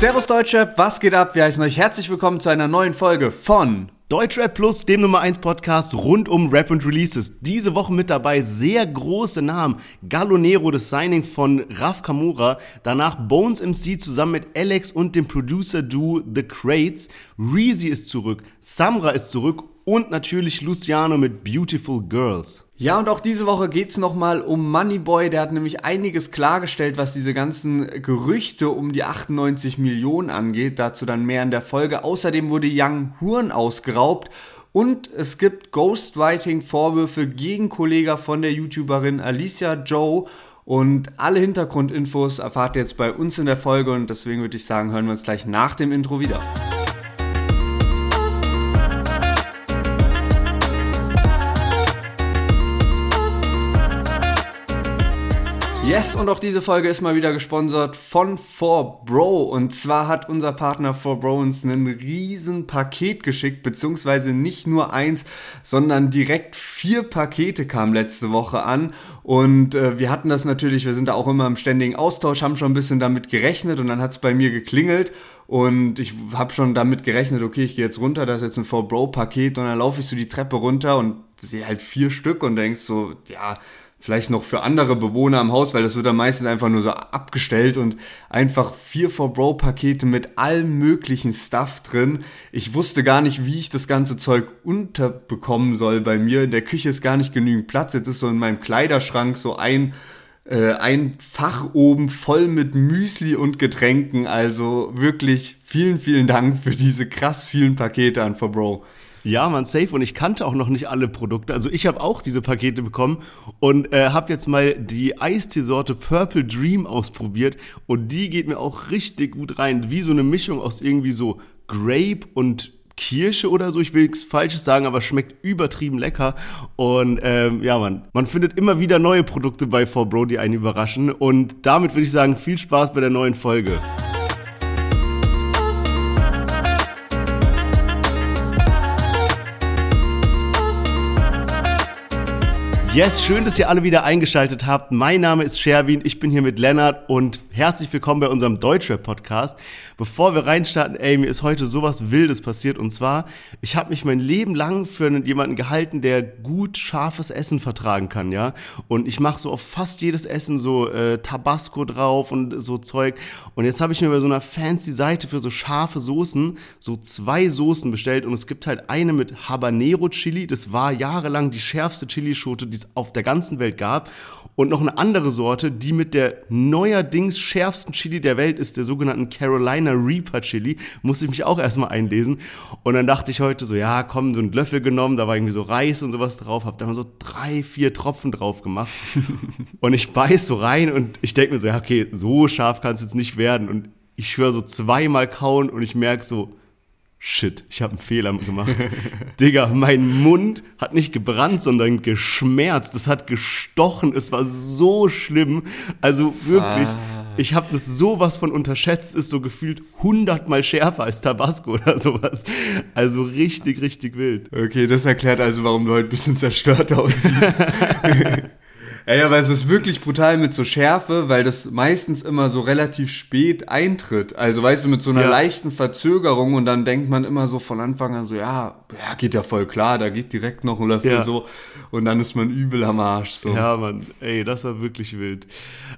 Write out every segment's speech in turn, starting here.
Servus Deutschrap, was geht ab? Wir heißen euch herzlich willkommen zu einer neuen Folge von Deutschrap Plus, dem Nummer 1 Podcast rund um Rap und Releases. Diese Woche mit dabei sehr große Namen. Gallo Nero, das Signing von Raf Kamura. Danach Bones MC zusammen mit Alex und dem Producer Duo The Crates. Reezy ist zurück. Samra ist zurück. Und natürlich Luciano mit Beautiful Girls. Ja, und auch diese Woche geht's nochmal um Moneyboy. Der hat nämlich einiges klargestellt, was diese ganzen Gerüchte um die 98 Millionen angeht. Dazu dann mehr in der Folge. Außerdem wurde Young Horn ausgeraubt. Und es gibt Ghostwriting-Vorwürfe gegen Kollegen von der YouTuberin Alicia Joe. Und alle Hintergrundinfos erfahrt ihr jetzt bei uns in der Folge. Und deswegen würde ich sagen, hören wir uns gleich nach dem Intro wieder. Yes, und auch diese Folge ist mal wieder gesponsert von 4Bro. Und zwar hat unser Partner 4Bro uns ein riesen Paket geschickt, beziehungsweise nicht nur eins, sondern direkt vier Pakete kamen letzte Woche an. Und äh, wir hatten das natürlich, wir sind da auch immer im ständigen Austausch, haben schon ein bisschen damit gerechnet und dann hat es bei mir geklingelt. Und ich habe schon damit gerechnet, okay, ich gehe jetzt runter, da ist jetzt ein 4Bro-Paket und dann laufe ich so die Treppe runter und sehe halt vier Stück und denkst so, ja, vielleicht noch für andere Bewohner im Haus, weil das wird dann meistens einfach nur so abgestellt und einfach vier for Bro Pakete mit allem möglichen Stuff drin. Ich wusste gar nicht, wie ich das ganze Zeug unterbekommen soll bei mir. In der Küche ist gar nicht genügend Platz. Jetzt ist so in meinem Kleiderschrank so ein äh, ein Fach oben voll mit Müsli und Getränken. Also wirklich vielen, vielen Dank für diese krass vielen Pakete an For Bro. Ja, man, safe. Und ich kannte auch noch nicht alle Produkte. Also ich habe auch diese Pakete bekommen und äh, habe jetzt mal die Eisteesorte Purple Dream ausprobiert. Und die geht mir auch richtig gut rein. Wie so eine Mischung aus irgendwie so Grape und Kirsche oder so. Ich will nichts Falsches sagen, aber schmeckt übertrieben lecker. Und ähm, ja, man, man findet immer wieder neue Produkte bei 4Bro, die einen überraschen. Und damit würde ich sagen, viel Spaß bei der neuen Folge. Yes, schön, dass ihr alle wieder eingeschaltet habt. Mein Name ist Sherwin, ich bin hier mit Lennart und herzlich willkommen bei unserem Deutschrap-Podcast. Bevor wir reinstarten, ey, mir ist heute sowas Wildes passiert und zwar, ich habe mich mein Leben lang für jemanden gehalten, der gut scharfes Essen vertragen kann, ja. Und ich mache so auf fast jedes Essen so äh, Tabasco drauf und so Zeug. Und jetzt habe ich mir bei so einer fancy Seite für so scharfe Soßen so zwei Soßen bestellt und es gibt halt eine mit Habanero Chili, das war jahrelang die schärfste Chilischote, die es auf der ganzen Welt gab. Und noch eine andere Sorte, die mit der neuerdings schärfsten Chili der Welt ist, der sogenannten Carolina Reaper Chili. Musste ich mich auch erstmal einlesen. Und dann dachte ich heute so, ja, komm, so einen Löffel genommen, da war irgendwie so Reis und sowas drauf, hab dann so drei, vier Tropfen drauf gemacht. und ich beiß so rein und ich denke mir so, ja, okay, so scharf kann es jetzt nicht werden. Und ich schwöre so zweimal kauen und ich merke so, Shit, ich habe einen Fehler gemacht. Digga, mein Mund hat nicht gebrannt, sondern geschmerzt. Es hat gestochen. Es war so schlimm. Also wirklich, ah. ich habe das sowas von unterschätzt. Ist so gefühlt hundertmal schärfer als Tabasco oder sowas. Also richtig, richtig wild. Okay, das erklärt also, warum du heute ein bisschen zerstört aussiehst. Ja, ja, weil es ist wirklich brutal mit so Schärfe, weil das meistens immer so relativ spät eintritt. Also weißt du, mit so einer ja. leichten Verzögerung und dann denkt man immer so von Anfang an so, ja, ja, geht ja voll klar, da geht direkt noch ein Löffel ja. so und dann ist man übel am Arsch. So. Ja, Mann, ey, das war wirklich wild.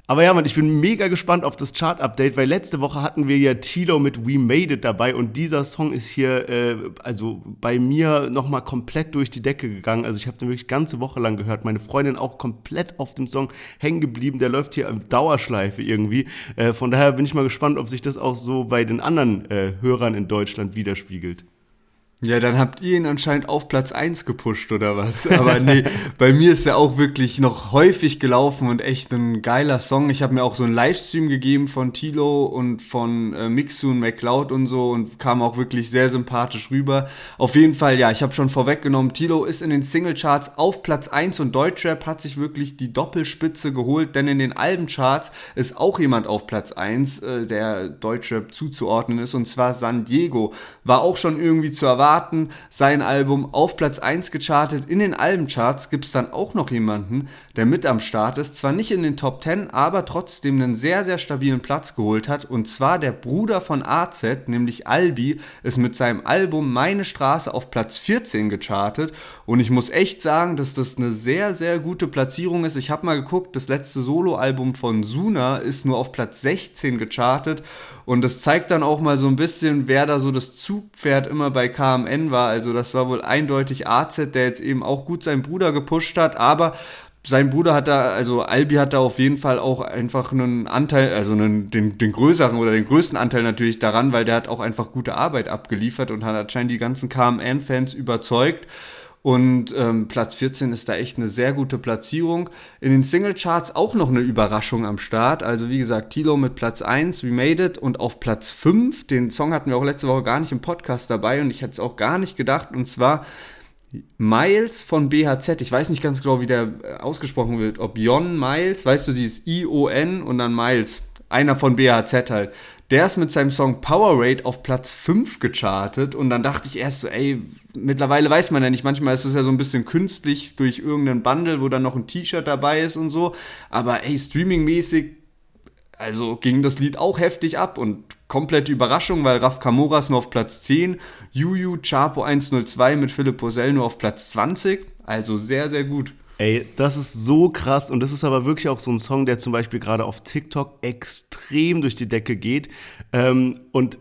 Aber ja, Mann, ich bin mega gespannt auf das Chart-Update, weil letzte Woche hatten wir ja Tilo mit We Made It dabei und dieser Song ist hier, äh, also bei mir nochmal komplett durch die Decke gegangen. Also ich habe den wirklich ganze Woche lang gehört, meine Freundin auch komplett auf dem Song hängen geblieben. Der läuft hier im Dauerschleife irgendwie. Äh, von daher bin ich mal gespannt, ob sich das auch so bei den anderen äh, Hörern in Deutschland widerspiegelt. Ja, dann habt ihr ihn anscheinend auf Platz 1 gepusht oder was. Aber nee, bei mir ist er auch wirklich noch häufig gelaufen und echt ein geiler Song. Ich habe mir auch so einen Livestream gegeben von Tilo und von äh, Mixu und McCloud und so und kam auch wirklich sehr sympathisch rüber. Auf jeden Fall, ja, ich habe schon vorweggenommen, Tilo ist in den Singlecharts auf Platz 1 und Deutschrap hat sich wirklich die Doppelspitze geholt, denn in den Albencharts ist auch jemand auf Platz 1, äh, der Deutschrap zuzuordnen ist und zwar San Diego. War auch schon irgendwie zu erwarten Staaten sein Album auf Platz 1 gechartet. In den Albencharts gibt es dann auch noch jemanden, der mit am Start ist. Zwar nicht in den Top 10, aber trotzdem einen sehr, sehr stabilen Platz geholt hat. Und zwar der Bruder von AZ, nämlich Albi, ist mit seinem Album Meine Straße auf Platz 14 gechartet. Und ich muss echt sagen, dass das eine sehr, sehr gute Platzierung ist. Ich habe mal geguckt, das letzte Soloalbum von Suna ist nur auf Platz 16 gechartet. Und das zeigt dann auch mal so ein bisschen, wer da so das Zugpferd immer bei KMN war. Also das war wohl eindeutig AZ, der jetzt eben auch gut seinen Bruder gepusht hat. Aber sein Bruder hat da, also Albi hat da auf jeden Fall auch einfach einen Anteil, also einen, den, den größeren oder den größten Anteil natürlich daran, weil der hat auch einfach gute Arbeit abgeliefert und hat anscheinend die ganzen KMN-Fans überzeugt. Und ähm, Platz 14 ist da echt eine sehr gute Platzierung. In den Singlecharts auch noch eine Überraschung am Start. Also wie gesagt, Tilo mit Platz 1, We Made It. Und auf Platz 5, den Song hatten wir auch letzte Woche gar nicht im Podcast dabei und ich hätte es auch gar nicht gedacht. Und zwar Miles von BHZ. Ich weiß nicht ganz genau, wie der äh, ausgesprochen wird. Ob Jon Miles, weißt du, dieses I-O-N und dann Miles. Einer von BHZ halt. Der ist mit seinem Song Power Rate auf Platz 5 gechartet und dann dachte ich erst so, ey, mittlerweile weiß man ja nicht, manchmal ist es ja so ein bisschen künstlich durch irgendeinen Bundle, wo dann noch ein T-Shirt dabei ist und so, aber ey, streamingmäßig, also ging das Lied auch heftig ab und komplette Überraschung, weil Raf Kamoras nur auf Platz 10, Juju Chapo 102 mit Philipp Posell nur auf Platz 20, also sehr, sehr gut. Ey, das ist so krass und das ist aber wirklich auch so ein Song, der zum Beispiel gerade auf TikTok extrem durch die Decke geht. Ähm, und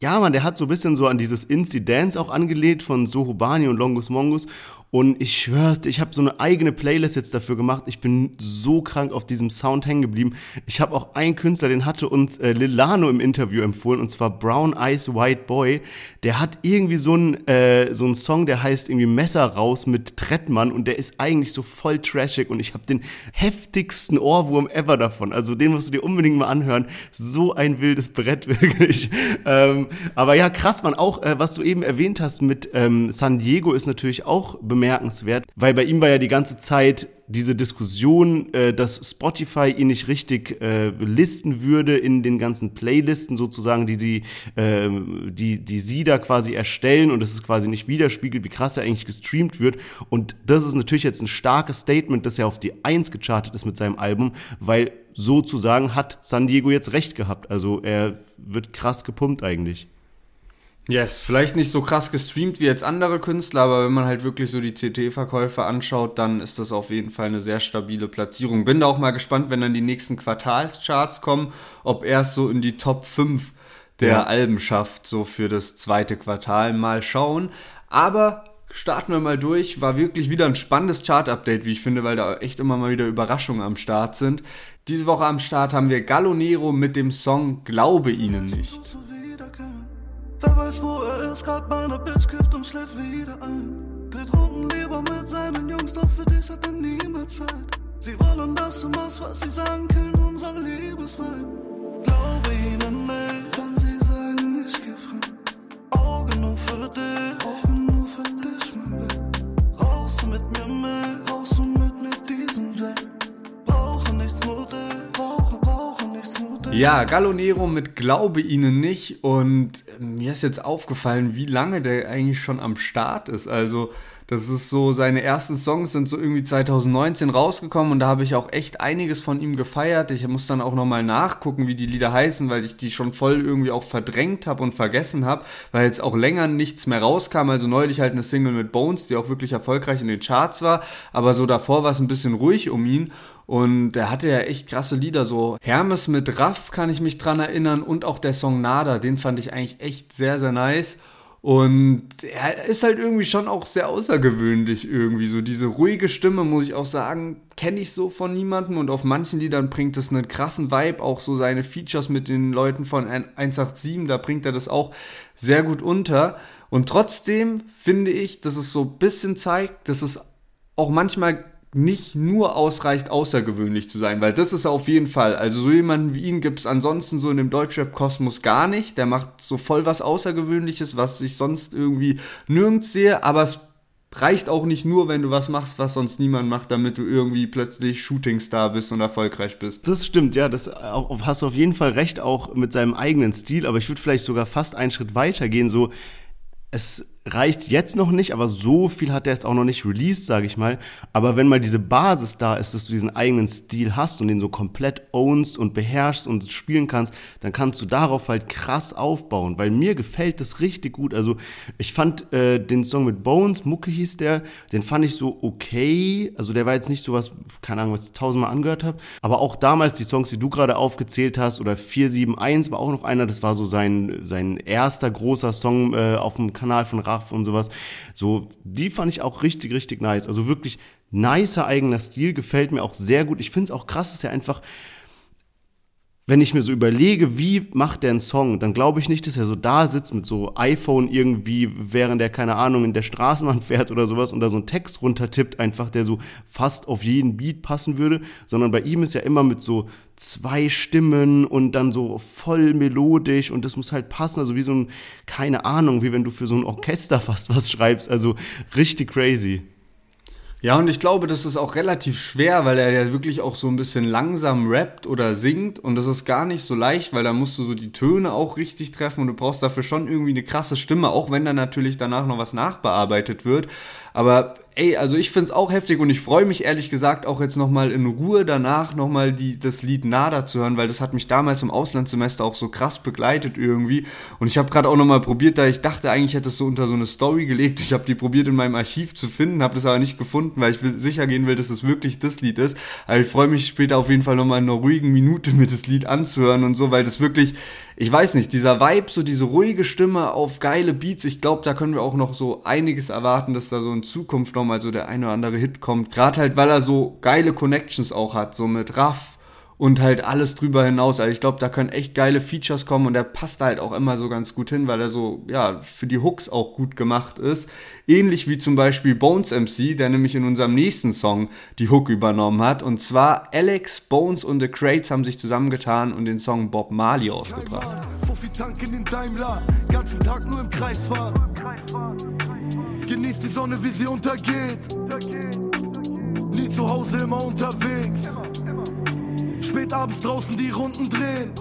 ja, man, der hat so ein bisschen so an dieses Incidents auch angelegt von Sohobani und Longus Mongus. Und ich schwör's dir, ich habe so eine eigene Playlist jetzt dafür gemacht. Ich bin so krank auf diesem Sound hängen geblieben. Ich habe auch einen Künstler, den hatte uns äh, Lilano im Interview empfohlen, und zwar Brown Eyes White Boy. Der hat irgendwie so einen äh, so einen Song, der heißt irgendwie Messer raus mit Trettmann und der ist eigentlich so voll trashig und ich habe den heftigsten Ohrwurm ever davon. Also den musst du dir unbedingt mal anhören. So ein wildes Brett wirklich. ähm, aber ja, krass, man. Auch äh, was du eben erwähnt hast mit ähm, San Diego ist natürlich auch bemerkenswert bemerkenswert, weil bei ihm war ja die ganze Zeit diese Diskussion, äh, dass Spotify ihn nicht richtig äh, listen würde in den ganzen Playlisten sozusagen, die sie, äh, die, die sie da quasi erstellen und es ist quasi nicht widerspiegelt, wie krass er eigentlich gestreamt wird. Und das ist natürlich jetzt ein starkes Statement, dass er auf die Eins gechartet ist mit seinem Album, weil sozusagen hat San Diego jetzt recht gehabt. Also er wird krass gepumpt eigentlich. Yes, vielleicht nicht so krass gestreamt wie jetzt andere Künstler, aber wenn man halt wirklich so die CT-Verkäufe anschaut, dann ist das auf jeden Fall eine sehr stabile Platzierung. Bin da auch mal gespannt, wenn dann die nächsten Quartalscharts kommen, ob er es so in die Top 5 der ja. Alben schafft, so für das zweite Quartal. Mal schauen. Aber starten wir mal durch. War wirklich wieder ein spannendes Chart-Update, wie ich finde, weil da echt immer mal wieder Überraschungen am Start sind. Diese Woche am Start haben wir Gallo Nero mit dem Song Glaube ihnen nicht. Wer weiß, wo er ist, grad meine Bitch kifft und schläft wieder ein. Dreht Runden lieber mit seinen Jungs, doch für dich hat er niemals Zeit. Sie wollen, dass du machst, was sie sagen, killen unser Liebesweib. Glaube ihnen nicht, wenn sie sagen, ich geh fremd. Augen nur für dich, Augen nur für dich, mein Bett. Raus mit mir mit Ja, Gallo Nero mit Glaube ihnen nicht und mir ist jetzt aufgefallen, wie lange der eigentlich schon am Start ist. Also, das ist so, seine ersten Songs sind so irgendwie 2019 rausgekommen und da habe ich auch echt einiges von ihm gefeiert. Ich muss dann auch nochmal nachgucken, wie die Lieder heißen, weil ich die schon voll irgendwie auch verdrängt habe und vergessen habe, weil jetzt auch länger nichts mehr rauskam. Also neulich halt eine Single mit Bones, die auch wirklich erfolgreich in den Charts war, aber so davor war es ein bisschen ruhig um ihn. Und er hatte ja echt krasse Lieder, so Hermes mit Raff kann ich mich dran erinnern und auch der Song Nada, den fand ich eigentlich echt sehr, sehr nice. Und er ist halt irgendwie schon auch sehr außergewöhnlich irgendwie. So diese ruhige Stimme, muss ich auch sagen, kenne ich so von niemandem. Und auf manchen Liedern bringt es einen krassen Vibe. Auch so seine Features mit den Leuten von 187, da bringt er das auch sehr gut unter. Und trotzdem finde ich, dass es so ein bisschen zeigt, dass es auch manchmal nicht nur ausreicht, außergewöhnlich zu sein, weil das ist auf jeden Fall, also so jemanden wie ihn gibt es ansonsten so in dem Deutschrap-Kosmos gar nicht. Der macht so voll was Außergewöhnliches, was ich sonst irgendwie nirgends sehe, aber es reicht auch nicht nur, wenn du was machst, was sonst niemand macht, damit du irgendwie plötzlich Shootingstar bist und erfolgreich bist. Das stimmt, ja, das hast du auf jeden Fall recht, auch mit seinem eigenen Stil, aber ich würde vielleicht sogar fast einen Schritt weiter gehen, so es reicht jetzt noch nicht, aber so viel hat er jetzt auch noch nicht released, sage ich mal. Aber wenn mal diese Basis da ist, dass du diesen eigenen Stil hast und den so komplett ownst und beherrschst und spielen kannst, dann kannst du darauf halt krass aufbauen, weil mir gefällt das richtig gut. Also ich fand äh, den Song mit Bones, Mucke hieß der, den fand ich so okay. Also der war jetzt nicht so was, keine Ahnung, was ich tausendmal angehört habe. Aber auch damals die Songs, die du gerade aufgezählt hast, oder 471 war auch noch einer, das war so sein, sein erster großer Song äh, auf dem Kanal von Raff und sowas. So, die fand ich auch richtig, richtig nice. Also wirklich nicer eigener Stil, gefällt mir auch sehr gut. Ich finde es auch krass, dass er einfach wenn ich mir so überlege, wie macht der einen Song, dann glaube ich nicht, dass er so da sitzt mit so iPhone irgendwie, während er, keine Ahnung, in der Straßenbahn fährt oder sowas und da so einen Text runtertippt, einfach, der so fast auf jeden Beat passen würde, sondern bei ihm ist ja immer mit so zwei Stimmen und dann so voll melodisch und das muss halt passen, also wie so ein, keine Ahnung, wie wenn du für so ein Orchester fast was schreibst, also richtig crazy. Ja, und ich glaube, das ist auch relativ schwer, weil er ja wirklich auch so ein bisschen langsam rappt oder singt und das ist gar nicht so leicht, weil da musst du so die Töne auch richtig treffen und du brauchst dafür schon irgendwie eine krasse Stimme, auch wenn dann natürlich danach noch was nachbearbeitet wird. Aber ey, also ich find's auch heftig und ich freue mich ehrlich gesagt auch jetzt nochmal in Ruhe danach nochmal das Lied Nada zu hören, weil das hat mich damals im Auslandssemester auch so krass begleitet irgendwie. Und ich habe gerade auch nochmal probiert, da ich dachte eigentlich hätte es so unter so eine Story gelegt. Ich habe die probiert in meinem Archiv zu finden, habe das aber nicht gefunden, weil ich will, sicher gehen will, dass es wirklich das Lied ist. Aber ich freue mich später auf jeden Fall nochmal in einer ruhigen Minute mir das Lied anzuhören und so, weil das wirklich ich weiß nicht, dieser Vibe, so diese ruhige Stimme auf geile Beats, ich glaube, da können wir auch noch so einiges erwarten, dass da so in Zukunft nochmal so der eine oder andere Hit kommt. Gerade halt, weil er so geile Connections auch hat, so mit Raff und halt alles drüber hinaus. Also ich glaube, da können echt geile Features kommen und der passt halt auch immer so ganz gut hin, weil er so, ja, für die Hooks auch gut gemacht ist. Ähnlich wie zum Beispiel Bones MC, der nämlich in unserem nächsten Song die Hook übernommen hat. Und zwar Alex, Bones und The Crates haben sich zusammengetan und den Song Bob Marley ausgebracht. Genieß die Sonne, wie sie untergeht. Nie zu Hause, immer unterwegs. Spät abends draußen die Runden drehen.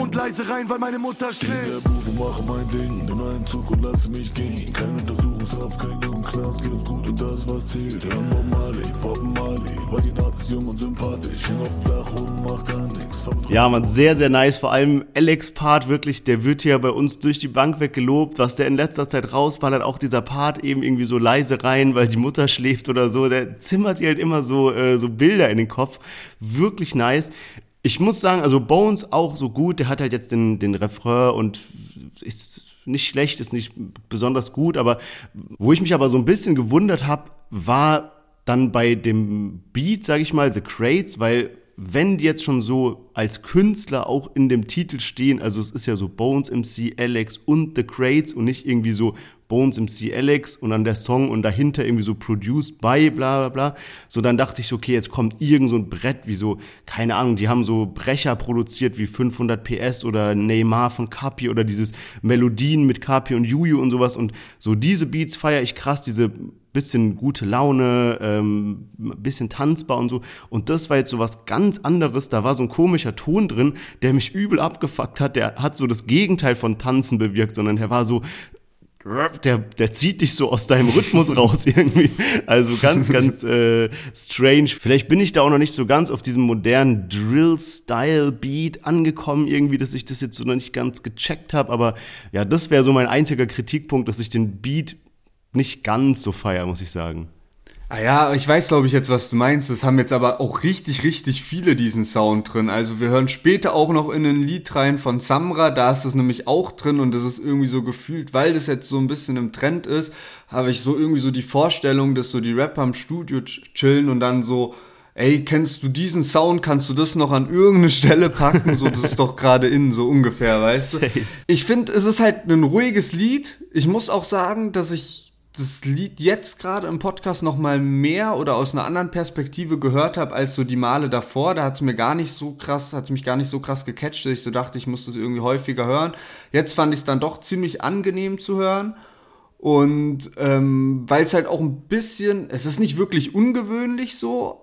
Und leise rein, weil meine Mutter schläft. Der Beruf mache mein Ding, nimm einen Zug und lasse mich gehen. Kein Untersuchungshaft, kein Jugendknast, geht uns gut und das was zählt. Hören Bob Marley, Bob Marley, weil die Nacht ist jung und sympathisch. Häng auf dem Dach und mach nichts. Ja, man, sehr, sehr nice. Vor allem Alex Part wirklich, der wird hier bei uns durch die Bank weggelobt. Was der in letzter Zeit rausballert, auch dieser Part eben irgendwie so leise rein, weil die Mutter schläft oder so. Der zimmert dir halt immer so, äh, so Bilder in den Kopf. Wirklich nice. Ich muss sagen, also Bones auch so gut. Der hat halt jetzt den, den Refrain und ist nicht schlecht, ist nicht besonders gut. Aber wo ich mich aber so ein bisschen gewundert habe, war dann bei dem Beat, sage ich mal, The Crates, weil wenn die jetzt schon so als Künstler auch in dem Titel stehen, also es ist ja so Bones MC, Alex und The Crates und nicht irgendwie so Bones MC, Alex und dann der Song und dahinter irgendwie so produced by bla bla bla, so dann dachte ich, okay, jetzt kommt irgend so ein Brett wie so, keine Ahnung, die haben so Brecher produziert wie 500 PS oder Neymar von Kapi oder dieses Melodien mit Kapi und Juju und sowas und so diese Beats feiere ich krass, diese bisschen gute Laune, ähm, bisschen tanzbar und so. Und das war jetzt so was ganz anderes. Da war so ein komischer Ton drin, der mich übel abgefuckt hat. Der hat so das Gegenteil von Tanzen bewirkt, sondern der war so der, der zieht dich so aus deinem Rhythmus raus irgendwie. Also ganz, ganz äh, strange. Vielleicht bin ich da auch noch nicht so ganz auf diesem modernen Drill-Style-Beat angekommen, irgendwie, dass ich das jetzt so noch nicht ganz gecheckt habe. Aber ja, das wäre so mein einziger Kritikpunkt, dass ich den Beat nicht ganz so feier, muss ich sagen. Ah ja, ich weiß, glaube ich, jetzt, was du meinst. Das haben jetzt aber auch richtig, richtig viele diesen Sound drin. Also wir hören später auch noch in ein Lied rein von Samra, da ist das nämlich auch drin und das ist irgendwie so gefühlt, weil das jetzt so ein bisschen im Trend ist, habe ich so irgendwie so die Vorstellung, dass so die Rapper im Studio chillen und dann so, ey, kennst du diesen Sound, kannst du das noch an irgendeine Stelle packen? So, das ist doch gerade innen, so ungefähr, weißt du? Ich finde, es ist halt ein ruhiges Lied. Ich muss auch sagen, dass ich das Lied jetzt gerade im Podcast noch mal mehr oder aus einer anderen Perspektive gehört habe als so die Male davor. Da hat es mir gar nicht so krass, hat mich gar nicht so krass gecatcht, dass ich so dachte, ich muss das irgendwie häufiger hören. Jetzt fand ich es dann doch ziemlich angenehm zu hören. Und ähm, weil es halt auch ein bisschen, es ist nicht wirklich ungewöhnlich so,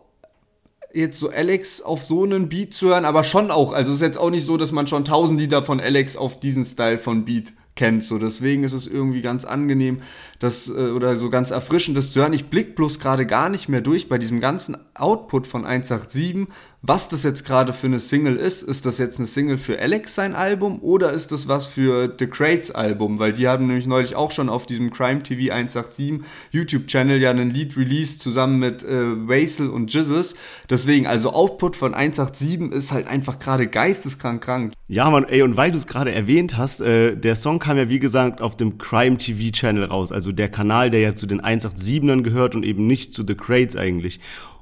jetzt so Alex auf so einen Beat zu hören, aber schon auch. Also es ist jetzt auch nicht so, dass man schon tausend Lieder von Alex auf diesen Style von Beat kennt. So, deswegen ist es irgendwie ganz angenehm, das äh, oder so ganz erfrischend, das zu hören. Ich blick bloß gerade gar nicht mehr durch bei diesem ganzen Output von 187, was das jetzt gerade für eine Single ist. Ist das jetzt eine Single für Alex sein Album oder ist das was für The Crates Album? Weil die haben nämlich neulich auch schon auf diesem Crime TV 187 YouTube-Channel ja einen Lied released zusammen mit äh, Wasel und Jizzes. Deswegen, also Output von 187 ist halt einfach gerade geisteskrank krank. Ja, Mann, ey, und weil du es gerade erwähnt hast, äh, der Song kam ja wie gesagt auf dem Crime TV Channel raus. Also der Kanal, der ja zu den 187ern gehört und eben nicht zu The Crates eigentlich.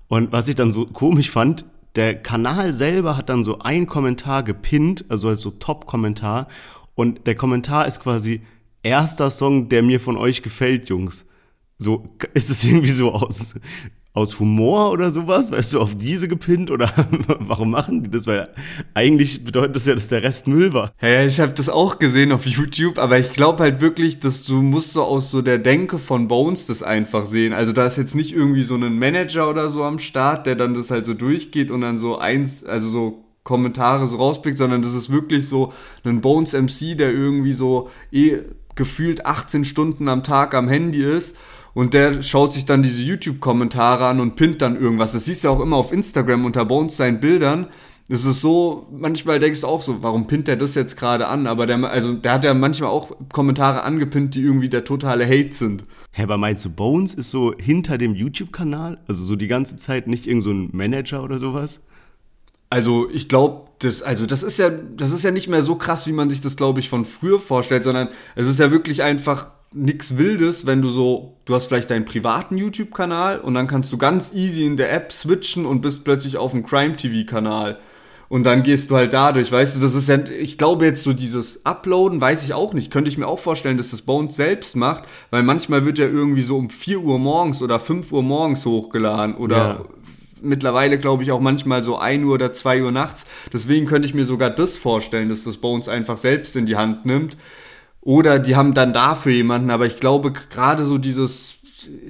Und was ich dann so komisch fand, der Kanal selber hat dann so einen Kommentar gepinnt, also als so Top-Kommentar. Und der Kommentar ist quasi erster Song, der mir von euch gefällt, Jungs. So ist es irgendwie so aus aus Humor oder sowas, weißt du, auf diese gepinnt oder warum machen die das? Weil eigentlich bedeutet das ja, dass der Rest Müll war. Ja, ich habe das auch gesehen auf YouTube, aber ich glaube halt wirklich, dass du musst so aus so der Denke von Bones das einfach sehen. Also da ist jetzt nicht irgendwie so ein Manager oder so am Start, der dann das halt so durchgeht und dann so eins, also so Kommentare so rauspickt, sondern das ist wirklich so ein Bones MC, der irgendwie so eh gefühlt 18 Stunden am Tag am Handy ist und der schaut sich dann diese YouTube-Kommentare an und pinnt dann irgendwas. Das siehst du auch immer auf Instagram unter Bones seinen Bildern. Es ist so, manchmal denkst du auch so, warum pinnt der das jetzt gerade an? Aber der, also, der hat ja manchmal auch Kommentare angepinnt, die irgendwie der totale Hate sind. Hä, aber meinst du, Bones ist so hinter dem YouTube-Kanal? Also so die ganze Zeit nicht irgend so ein Manager oder sowas? Also ich glaube, das, also das ist ja, das ist ja nicht mehr so krass, wie man sich das, glaube ich, von früher vorstellt, sondern es ist ja wirklich einfach nichts Wildes, wenn du so, du hast vielleicht deinen privaten YouTube-Kanal und dann kannst du ganz easy in der App switchen und bist plötzlich auf dem Crime-TV-Kanal. Und dann gehst du halt dadurch, weißt du, das ist ja, ich glaube jetzt so dieses Uploaden, weiß ich auch nicht. Könnte ich mir auch vorstellen, dass das Bones selbst macht, weil manchmal wird ja irgendwie so um 4 Uhr morgens oder 5 Uhr morgens hochgeladen oder ja. mittlerweile glaube ich auch manchmal so 1 Uhr oder 2 Uhr nachts. Deswegen könnte ich mir sogar das vorstellen, dass das Bones einfach selbst in die Hand nimmt oder die haben dann dafür jemanden, aber ich glaube, gerade so dieses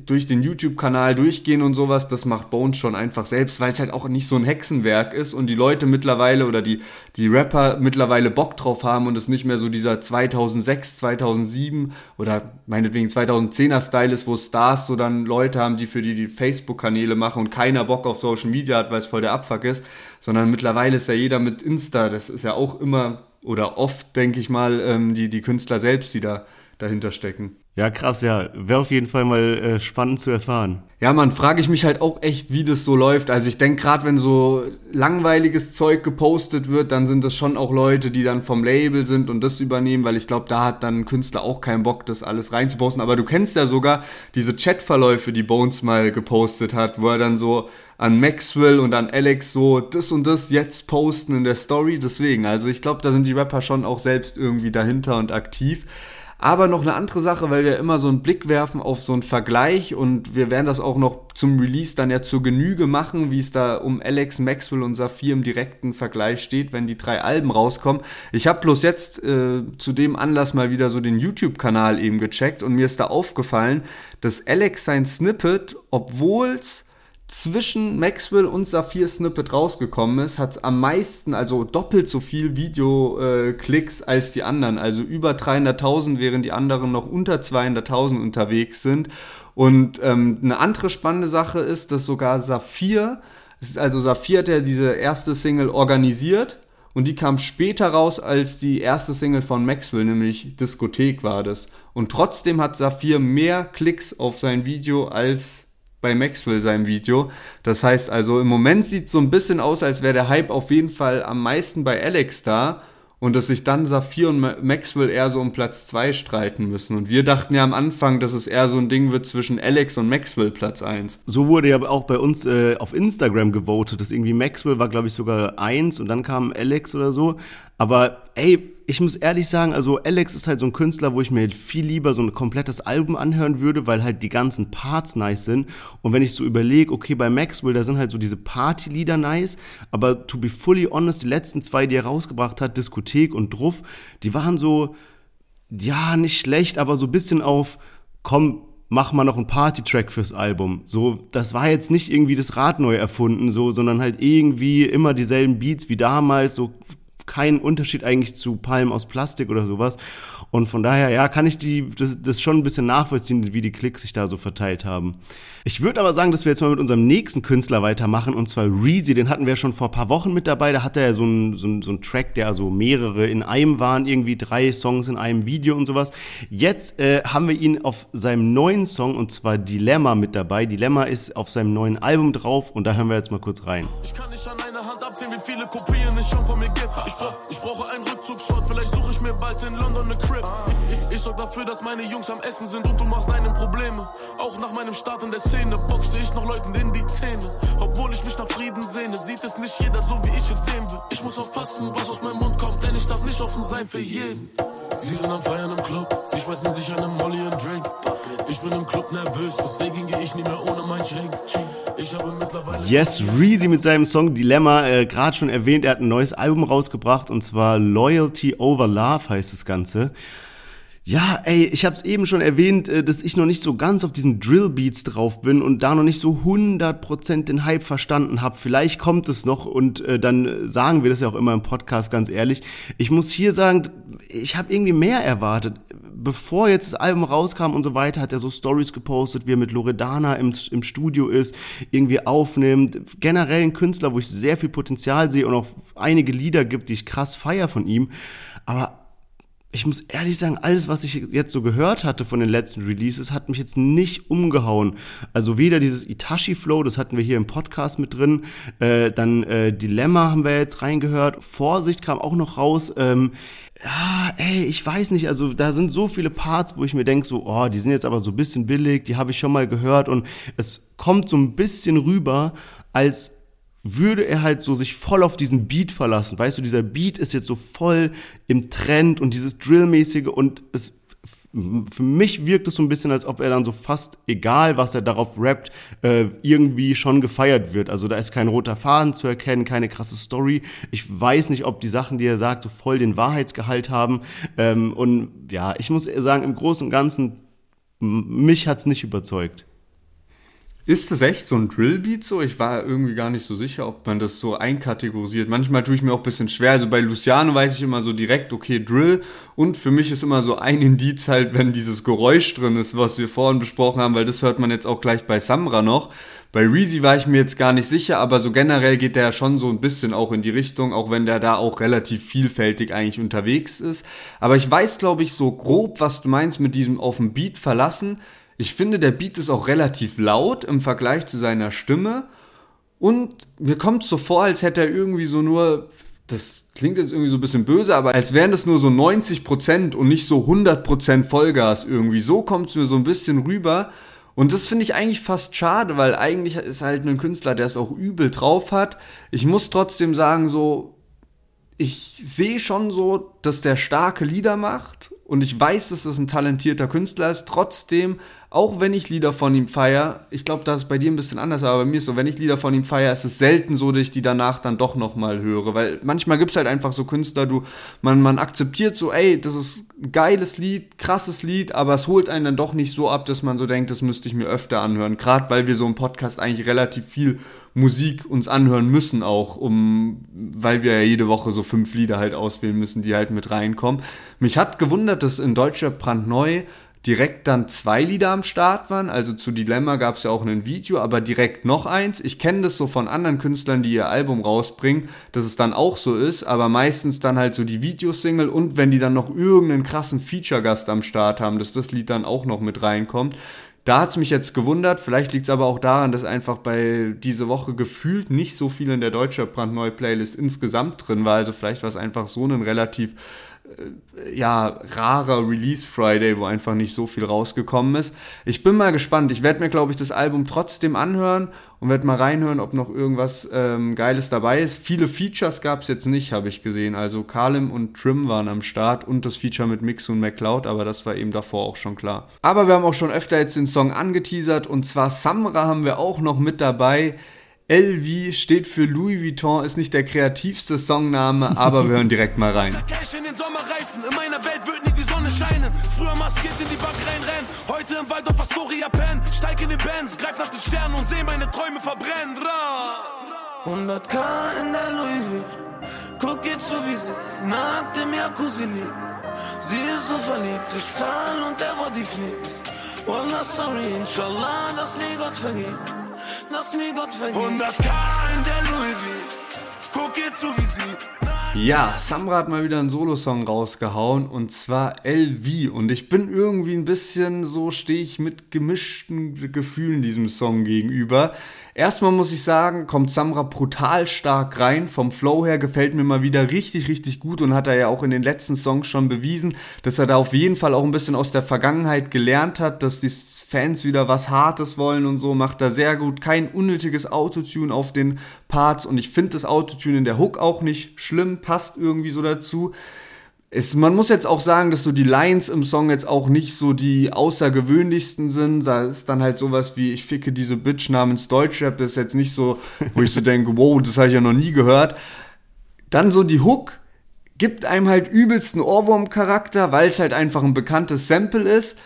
durch den YouTube-Kanal durchgehen und sowas, das macht Bones schon einfach selbst, weil es halt auch nicht so ein Hexenwerk ist und die Leute mittlerweile oder die, die Rapper mittlerweile Bock drauf haben und es nicht mehr so dieser 2006, 2007 oder meinetwegen 2010er Style ist, wo Stars so dann Leute haben, die für die die Facebook-Kanäle machen und keiner Bock auf Social Media hat, weil es voll der Abfuck ist, sondern mittlerweile ist ja jeder mit Insta, das ist ja auch immer oder oft, denke ich mal, ähm, die, die Künstler selbst, die da dahinter stecken. Ja, krass, ja. Wäre auf jeden Fall mal äh, spannend zu erfahren. Ja, man, frage ich mich halt auch echt, wie das so läuft. Also ich denke, gerade wenn so langweiliges Zeug gepostet wird, dann sind das schon auch Leute, die dann vom Label sind und das übernehmen, weil ich glaube, da hat dann ein Künstler auch keinen Bock, das alles reinzuposten. Aber du kennst ja sogar diese Chatverläufe, die Bones mal gepostet hat, wo er dann so an Maxwell und an Alex so das und das jetzt posten in der Story. Deswegen, also ich glaube, da sind die Rapper schon auch selbst irgendwie dahinter und aktiv. Aber noch eine andere Sache, weil wir immer so einen Blick werfen auf so einen Vergleich und wir werden das auch noch zum Release dann ja zur Genüge machen, wie es da um Alex, Maxwell und Saphir im direkten Vergleich steht, wenn die drei Alben rauskommen. Ich habe bloß jetzt äh, zu dem Anlass mal wieder so den YouTube-Kanal eben gecheckt und mir ist da aufgefallen, dass Alex sein Snippet, obwohl es zwischen Maxwell und Saphir Snippet rausgekommen ist, hat es am meisten, also doppelt so viel Videoklicks äh, als die anderen. Also über 300.000, während die anderen noch unter 200.000 unterwegs sind. Und ähm, eine andere spannende Sache ist, dass sogar Saphir, also Saphir hat ja diese erste Single organisiert und die kam später raus als die erste Single von Maxwell, nämlich Diskothek war das. Und trotzdem hat Saphir mehr Klicks auf sein Video als bei Maxwell seinem Video. Das heißt also, im Moment sieht es so ein bisschen aus, als wäre der Hype auf jeden Fall am meisten bei Alex da und dass sich dann Saphir und Maxwell eher so um Platz 2 streiten müssen. Und wir dachten ja am Anfang, dass es eher so ein Ding wird zwischen Alex und Maxwell Platz 1. So wurde ja auch bei uns äh, auf Instagram gewotet, dass irgendwie Maxwell war, glaube ich, sogar 1 und dann kam Alex oder so. Aber ey, ich muss ehrlich sagen, also Alex ist halt so ein Künstler, wo ich mir viel lieber so ein komplettes Album anhören würde, weil halt die ganzen Parts nice sind. Und wenn ich so überlege, okay, bei Maxwell, da sind halt so diese Party-Lieder nice, aber to be fully honest, die letzten zwei, die er rausgebracht hat, Diskothek und Druff, die waren so, ja, nicht schlecht, aber so ein bisschen auf, komm, mach mal noch einen Party-Track fürs Album. So, das war jetzt nicht irgendwie das Rad neu erfunden, so, sondern halt irgendwie immer dieselben Beats wie damals, so keinen Unterschied eigentlich zu Palmen aus Plastik oder sowas. Und von daher, ja, kann ich die, das, das schon ein bisschen nachvollziehen, wie die Klicks sich da so verteilt haben. Ich würde aber sagen, dass wir jetzt mal mit unserem nächsten Künstler weitermachen, und zwar Reezy. Den hatten wir schon vor ein paar Wochen mit dabei. Da hatte er so einen so so ein Track, der also mehrere in einem waren, irgendwie drei Songs in einem Video und sowas. Jetzt äh, haben wir ihn auf seinem neuen Song, und zwar Dilemma, mit dabei. Dilemma ist auf seinem neuen Album drauf, und da hören wir jetzt mal kurz rein. Ich kann nicht an Hand abzählen, wie viele Kopien es schon von mir gibt. Ich, bra ich brauche einen Rückzugsshot, vielleicht suche ich mir bald in London eine Crib. Ich, ich sorg dafür, dass meine Jungs am Essen sind und du machst deine Probleme. Auch nach meinem Start in der Szene boxte ich noch Leuten in die Zähne. Obwohl ich mich nach Frieden sehne, sieht es nicht jeder so, wie ich es sehen will. Ich muss aufpassen, was aus meinem Mund kommt, denn ich darf nicht offen sein für jeden. Sie sind am Feiern im Club, sie schmeißen sich an einem Molly und Drink. Ich bin im Club nervös, deswegen gehe ich nie mehr ohne mein Chain. Ich habe mittlerweile. Yes, Reezy mit seinem Song Dilemma, äh, gerade schon erwähnt, er hat ein neues Album rausgebracht und zwar Loyalty Over Love heißt das Ganze. Ja, ey, ich habe es eben schon erwähnt, äh, dass ich noch nicht so ganz auf diesen Drillbeats drauf bin und da noch nicht so 100% den Hype verstanden habe. Vielleicht kommt es noch und äh, dann sagen wir das ja auch immer im Podcast ganz ehrlich. Ich muss hier sagen, ich habe irgendwie mehr erwartet. Bevor jetzt das Album rauskam und so weiter, hat er so Stories gepostet, wie er mit Loredana im, im Studio ist, irgendwie aufnimmt. Generell ein Künstler, wo ich sehr viel Potenzial sehe und auch einige Lieder gibt, die ich krass feier von ihm. Aber ich muss ehrlich sagen, alles, was ich jetzt so gehört hatte von den letzten Releases, hat mich jetzt nicht umgehauen. Also weder dieses Itachi-Flow, das hatten wir hier im Podcast mit drin, äh, dann äh, Dilemma haben wir jetzt reingehört, Vorsicht kam auch noch raus. Ähm, ja, ey, ich weiß nicht, also da sind so viele Parts, wo ich mir denke, so, oh, die sind jetzt aber so ein bisschen billig, die habe ich schon mal gehört und es kommt so ein bisschen rüber, als würde er halt so sich voll auf diesen Beat verlassen. Weißt du, dieser Beat ist jetzt so voll im Trend und dieses Drillmäßige und es für mich wirkt es so ein bisschen, als ob er dann so fast, egal was er darauf rappt, äh, irgendwie schon gefeiert wird. Also da ist kein roter Faden zu erkennen, keine krasse Story. Ich weiß nicht, ob die Sachen, die er sagt, so voll den Wahrheitsgehalt haben. Ähm, und ja, ich muss sagen, im Großen und Ganzen, mich hat's nicht überzeugt. Ist das echt so ein Drillbeat so? Ich war irgendwie gar nicht so sicher, ob man das so einkategorisiert. Manchmal tue ich mir auch ein bisschen schwer. Also bei Luciano weiß ich immer so direkt, okay, Drill. Und für mich ist immer so ein Indiz halt, wenn dieses Geräusch drin ist, was wir vorhin besprochen haben, weil das hört man jetzt auch gleich bei Samra noch. Bei Reezy war ich mir jetzt gar nicht sicher, aber so generell geht der ja schon so ein bisschen auch in die Richtung, auch wenn der da auch relativ vielfältig eigentlich unterwegs ist. Aber ich weiß, glaube ich, so grob, was du meinst mit diesem auf dem Beat verlassen. Ich finde, der Beat ist auch relativ laut im Vergleich zu seiner Stimme. Und mir kommt so vor, als hätte er irgendwie so nur, das klingt jetzt irgendwie so ein bisschen böse, aber als wären das nur so 90% und nicht so 100% Vollgas irgendwie. So kommt es mir so ein bisschen rüber. Und das finde ich eigentlich fast schade, weil eigentlich ist halt ein Künstler, der es auch übel drauf hat. Ich muss trotzdem sagen, so, ich sehe schon so, dass der starke Lieder macht und ich weiß, dass das ein talentierter Künstler ist. Trotzdem auch wenn ich Lieder von ihm feiere, ich glaube, das ist bei dir ein bisschen anders, aber bei mir ist so, wenn ich Lieder von ihm feiere, ist es selten so, dass ich die danach dann doch nochmal höre, weil manchmal gibt es halt einfach so Künstler, du, man, man akzeptiert so, ey, das ist ein geiles Lied, krasses Lied, aber es holt einen dann doch nicht so ab, dass man so denkt, das müsste ich mir öfter anhören, gerade weil wir so im Podcast eigentlich relativ viel Musik uns anhören müssen auch, um, weil wir ja jede Woche so fünf Lieder halt auswählen müssen, die halt mit reinkommen. Mich hat gewundert, dass in Deutscher brandneu direkt dann zwei Lieder am Start waren. Also zu Dilemma gab es ja auch ein Video, aber direkt noch eins. Ich kenne das so von anderen Künstlern, die ihr Album rausbringen, dass es dann auch so ist, aber meistens dann halt so die Videosingle und wenn die dann noch irgendeinen krassen Feature-Gast am Start haben, dass das Lied dann auch noch mit reinkommt. Da hat es mich jetzt gewundert, vielleicht liegt es aber auch daran, dass einfach bei diese Woche gefühlt nicht so viel in der deutsche brandneue Playlist insgesamt drin war. Also vielleicht war es einfach so ein relativ ja, rarer Release Friday, wo einfach nicht so viel rausgekommen ist. Ich bin mal gespannt. Ich werde mir, glaube ich, das Album trotzdem anhören und werde mal reinhören, ob noch irgendwas ähm, Geiles dabei ist. Viele Features gab es jetzt nicht, habe ich gesehen. Also Kalim und Trim waren am Start und das Feature mit Mix und McCloud, aber das war eben davor auch schon klar. Aber wir haben auch schon öfter jetzt den Song angeteasert und zwar Samra haben wir auch noch mit dabei. LV steht für Louis Vuitton, ist nicht der kreativste Songname, aber wir hören direkt mal rein. In meiner Welt wird die Sonne scheinen. Früher maskiert in die Bank reinrennen, heute im Wald auf Astoria pennen. Steig in den Bands, greif nach den Sternen und seh meine Träume verbrennen. 100k in der Louis Guck ihr zu, wie sie nackt im Jacuzzi liegt. Sie ist so verliebt, ich fall und der Body fliegt. Wallah, sorry, inshallah, dass mir Gott vergibt. Dass mir Gott vergibt. Und das kein der Louis V. Guck ihr zu, wie sie Ja, Samra hat mal wieder einen Solosong rausgehauen und zwar LV. Und ich bin irgendwie ein bisschen so, stehe ich mit gemischten Gefühlen diesem Song gegenüber. Erstmal muss ich sagen, kommt Samra brutal stark rein. Vom Flow her gefällt mir mal wieder richtig, richtig gut und hat er ja auch in den letzten Songs schon bewiesen, dass er da auf jeden Fall auch ein bisschen aus der Vergangenheit gelernt hat, dass die Fans wieder was Hartes wollen und so, macht er sehr gut. Kein unnötiges Autotune auf den Parts und ich finde das Autotune in der Hook auch nicht schlimm, passt irgendwie so dazu. Es, man muss jetzt auch sagen, dass so die Lines im Song jetzt auch nicht so die außergewöhnlichsten sind. Da ist dann halt sowas wie, ich ficke diese Bitch namens Deutschrap, das ist jetzt nicht so, wo ich so denke, wow, das habe ich ja noch nie gehört. Dann so die Hook gibt einem halt übelsten Ohrwurm-Charakter, weil es halt einfach ein bekanntes Sample ist.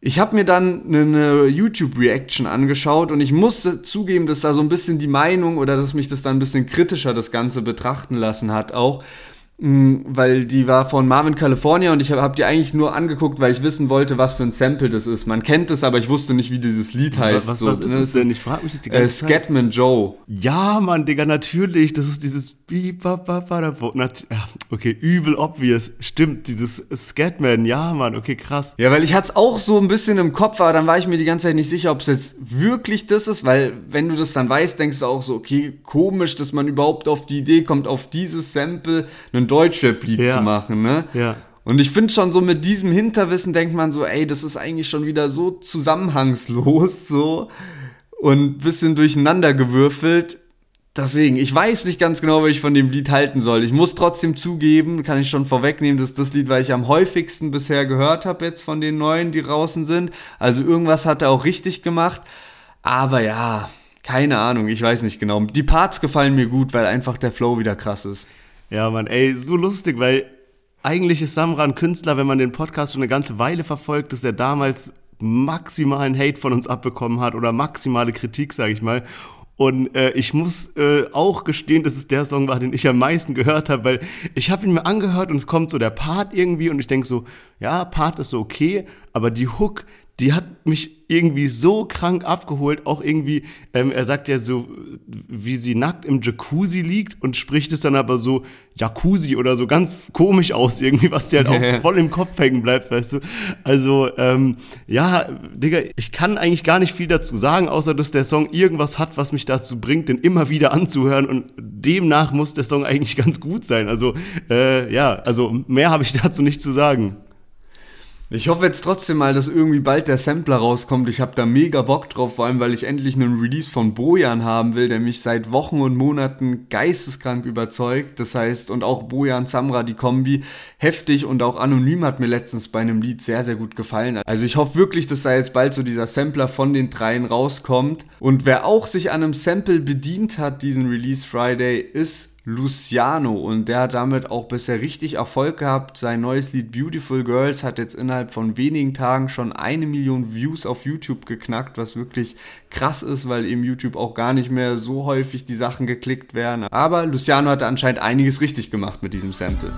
Ich habe mir dann eine YouTube-Reaction angeschaut und ich musste zugeben, dass da so ein bisschen die Meinung oder dass mich das dann ein bisschen kritischer das Ganze betrachten lassen hat auch. Mm, weil die war von Marvin California und ich habe hab die eigentlich nur angeguckt, weil ich wissen wollte, was für ein Sample das ist. Man kennt es, aber ich wusste nicht, wie dieses Lied heißt. Was, was, so, was ist ne? es denn? Ich frage mich das die Äh, ganze Zeit. Scatman Joe. Ja, Mann, Digga, natürlich. Das ist dieses Okay, übel obvious. Stimmt, dieses Scatman. Ja, Mann, okay, krass. Ja, weil ich hatte es auch so ein bisschen im Kopf, aber dann war ich mir die ganze Zeit nicht sicher, ob es jetzt wirklich das ist, weil wenn du das dann weißt, denkst du auch so, okay, komisch, dass man überhaupt auf die Idee kommt, auf dieses Sample ein Deutschrap-Lied Ja. zu machen, ne? Ja. Und ich finde schon so mit diesem Hinterwissen denkt man so, ey, das ist eigentlich schon wieder so zusammenhangslos, so und ein bisschen durcheinander gewürfelt. Deswegen, ich weiß nicht ganz genau, was ich von dem Lied halten soll. Ich muss trotzdem zugeben, kann ich schon vorwegnehmen, dass das Lied, weil ich am häufigsten bisher gehört habe jetzt von den neuen, die draußen sind. Also irgendwas hat er auch richtig gemacht. Aber ja, keine Ahnung, ich weiß nicht genau. Die Parts gefallen mir gut, weil einfach der Flow wieder krass ist. Ja, Mann, ey, so lustig, weil eigentlich ist Samra ein Künstler, wenn man den Podcast schon eine ganze Weile verfolgt, dass er damals maximalen Hate von uns abbekommen hat oder maximale Kritik, sag ich mal. Und äh, ich muss äh, auch gestehen, dass es der Song war, den ich am meisten gehört habe, weil ich habe ihn mir angehört und es kommt so der Part irgendwie und ich denk so, ja, Part ist so okay, aber die Hook, die hat mich irgendwie so krank abgeholt. Auch irgendwie, ähm, er sagt ja so, wie sie nackt im Jacuzzi liegt und spricht es dann aber so Jacuzzi oder so ganz komisch aus, irgendwie, was dir halt auch voll im Kopf hängen bleibt, weißt du. Also, ähm, ja, Digga, ich kann eigentlich gar nicht viel dazu sagen, außer dass der Song irgendwas hat, was mich dazu bringt, den immer wieder anzuhören und demnach muss der Song eigentlich ganz gut sein. Also, äh, ja, also mehr habe ich dazu nicht zu sagen. Ich hoffe jetzt trotzdem mal, dass irgendwie bald der Sampler rauskommt. Ich habe da mega Bock drauf, vor allem weil ich endlich einen Release von Bojan haben will, der mich seit Wochen und Monaten geisteskrank überzeugt. Das heißt, und auch Bojan Samra, die Kombi, heftig und auch anonym hat mir letztens bei einem Lied sehr, sehr gut gefallen. Also ich hoffe wirklich, dass da jetzt bald so dieser Sampler von den dreien rauskommt. Und wer auch sich an einem Sample bedient hat, diesen Release Friday, ist Luciano und der hat damit auch bisher richtig Erfolg gehabt. Sein neues Lied Beautiful Girls hat jetzt innerhalb von wenigen Tagen schon eine Million Views auf YouTube geknackt, was wirklich krass ist, weil eben YouTube auch gar nicht mehr so häufig die Sachen geklickt werden. Aber Luciano hatte anscheinend einiges richtig gemacht mit diesem Sample.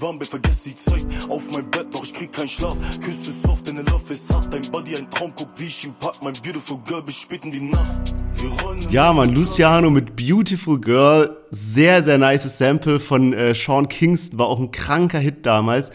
Dich warm, die Zeit. Auf mein Bett, doch ich krieg keinen Schlaf. Küsse soft, deine Love ist hart. Dein Body ein Traum, guck wie ich ihn pack. Mein beautiful girl bis spät in die Nacht. Ja, Mann, Luciano mit Beautiful Girl. Sehr, sehr nice Sample von äh, Sean Kingston. War auch ein kranker Hit damals.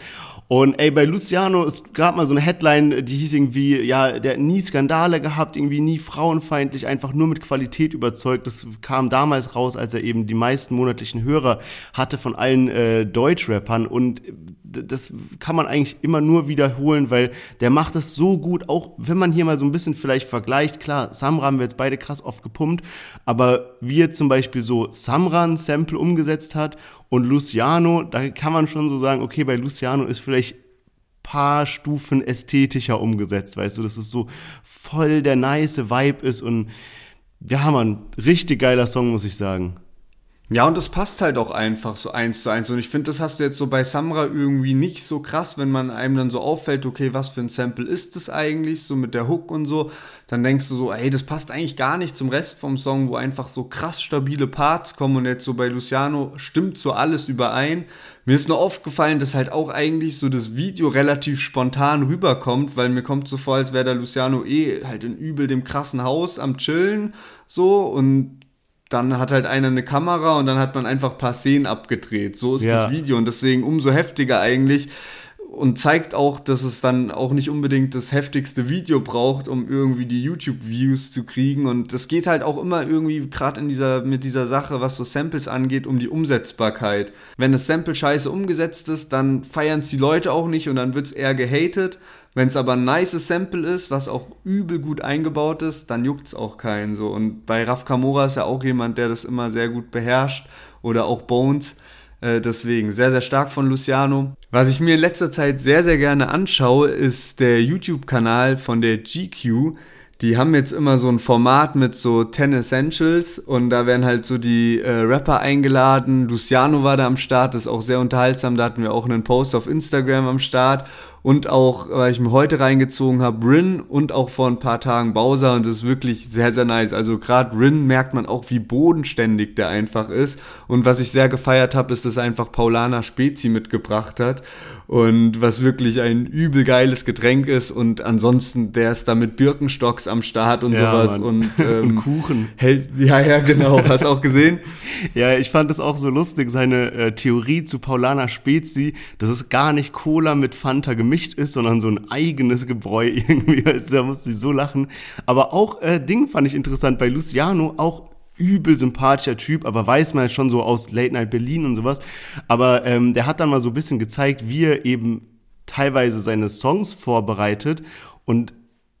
Und ey, bei Luciano, es gab mal so eine Headline, die hieß irgendwie, ja, der hat nie Skandale gehabt, irgendwie nie frauenfeindlich, einfach nur mit Qualität überzeugt. Das kam damals raus, als er eben die meisten monatlichen Hörer hatte von allen äh, Deutschrappern. Und das kann man eigentlich immer nur wiederholen, weil der macht das so gut, auch wenn man hier mal so ein bisschen vielleicht vergleicht. Klar, Samra haben wir jetzt beide krass oft gepumpt, aber wie jetzt zum Beispiel so Samra ein Sample umgesetzt hat und Luciano, da kann man schon so sagen, okay, bei Luciano ist vielleicht paar Stufen ästhetischer umgesetzt, weißt du, dass es so voll der nice Vibe ist und ja, Mann, richtig geiler Song, muss ich sagen. Ja, und das passt halt auch einfach so eins zu eins. Und ich finde, das hast du jetzt so bei Samra irgendwie nicht so krass, wenn man einem dann so auffällt, okay, was für ein Sample ist das eigentlich, so mit der Hook und so. Dann denkst du so, ey, das passt eigentlich gar nicht zum Rest vom Song, wo einfach so krass stabile Parts kommen. Und jetzt so bei Luciano stimmt so alles überein. Mir ist nur aufgefallen, dass halt auch eigentlich so das Video relativ spontan rüberkommt, weil mir kommt so vor, als wäre der Luciano eh halt in übel dem krassen Haus am Chillen so und dann hat halt einer eine Kamera und dann hat man einfach ein paar Szenen abgedreht. So ist ja. das Video und deswegen umso heftiger eigentlich und zeigt auch, dass es dann auch nicht unbedingt das heftigste Video braucht, um irgendwie die YouTube-Views zu kriegen. Und es geht halt auch immer irgendwie, gerade in dieser, mit dieser Sache, was so Samples angeht, um die Umsetzbarkeit. Wenn das Sample scheiße umgesetzt ist, dann feiern es die Leute auch nicht und dann wird es eher gehatet. Wenn es aber ein nices Sample ist, was auch übel gut eingebaut ist, dann juckt es auch keinen so. Und bei Raf Kamora ist ja auch jemand, der das immer sehr gut beherrscht. Oder auch Bones. Äh, deswegen sehr, sehr stark von Luciano. Was ich mir in letzter Zeit sehr, sehr gerne anschaue, ist der YouTube-Kanal von der GQ. Die haben jetzt immer so ein Format mit so 10 Essentials und da werden halt so die äh, Rapper eingeladen. Luciano war da am Start, das ist auch sehr unterhaltsam. Da hatten wir auch einen Post auf Instagram am Start und auch, weil ich mir heute reingezogen habe, Rin und auch vor ein paar Tagen Bowser. Und das ist wirklich sehr, sehr nice. Also gerade Rin merkt man auch, wie bodenständig der einfach ist. Und was ich sehr gefeiert habe, ist, dass einfach Paulana Spezi mitgebracht hat und was wirklich ein übel geiles Getränk ist und ansonsten der ist da mit Birkenstocks am Start und ja, sowas und, ähm, und, Kuchen. Hält, ja, ja, genau. Hast du auch gesehen? ja, ich fand es auch so lustig, seine äh, Theorie zu Paulana Spezi, dass es gar nicht Cola mit Fanta gemischt ist, sondern so ein eigenes Gebräu irgendwie. da musste ich so lachen. Aber auch äh, Ding fand ich interessant bei Luciano, auch übel sympathischer Typ, aber weiß man schon so aus Late Night Berlin und sowas. Aber ähm, der hat dann mal so ein bisschen gezeigt, wie er eben teilweise seine Songs vorbereitet und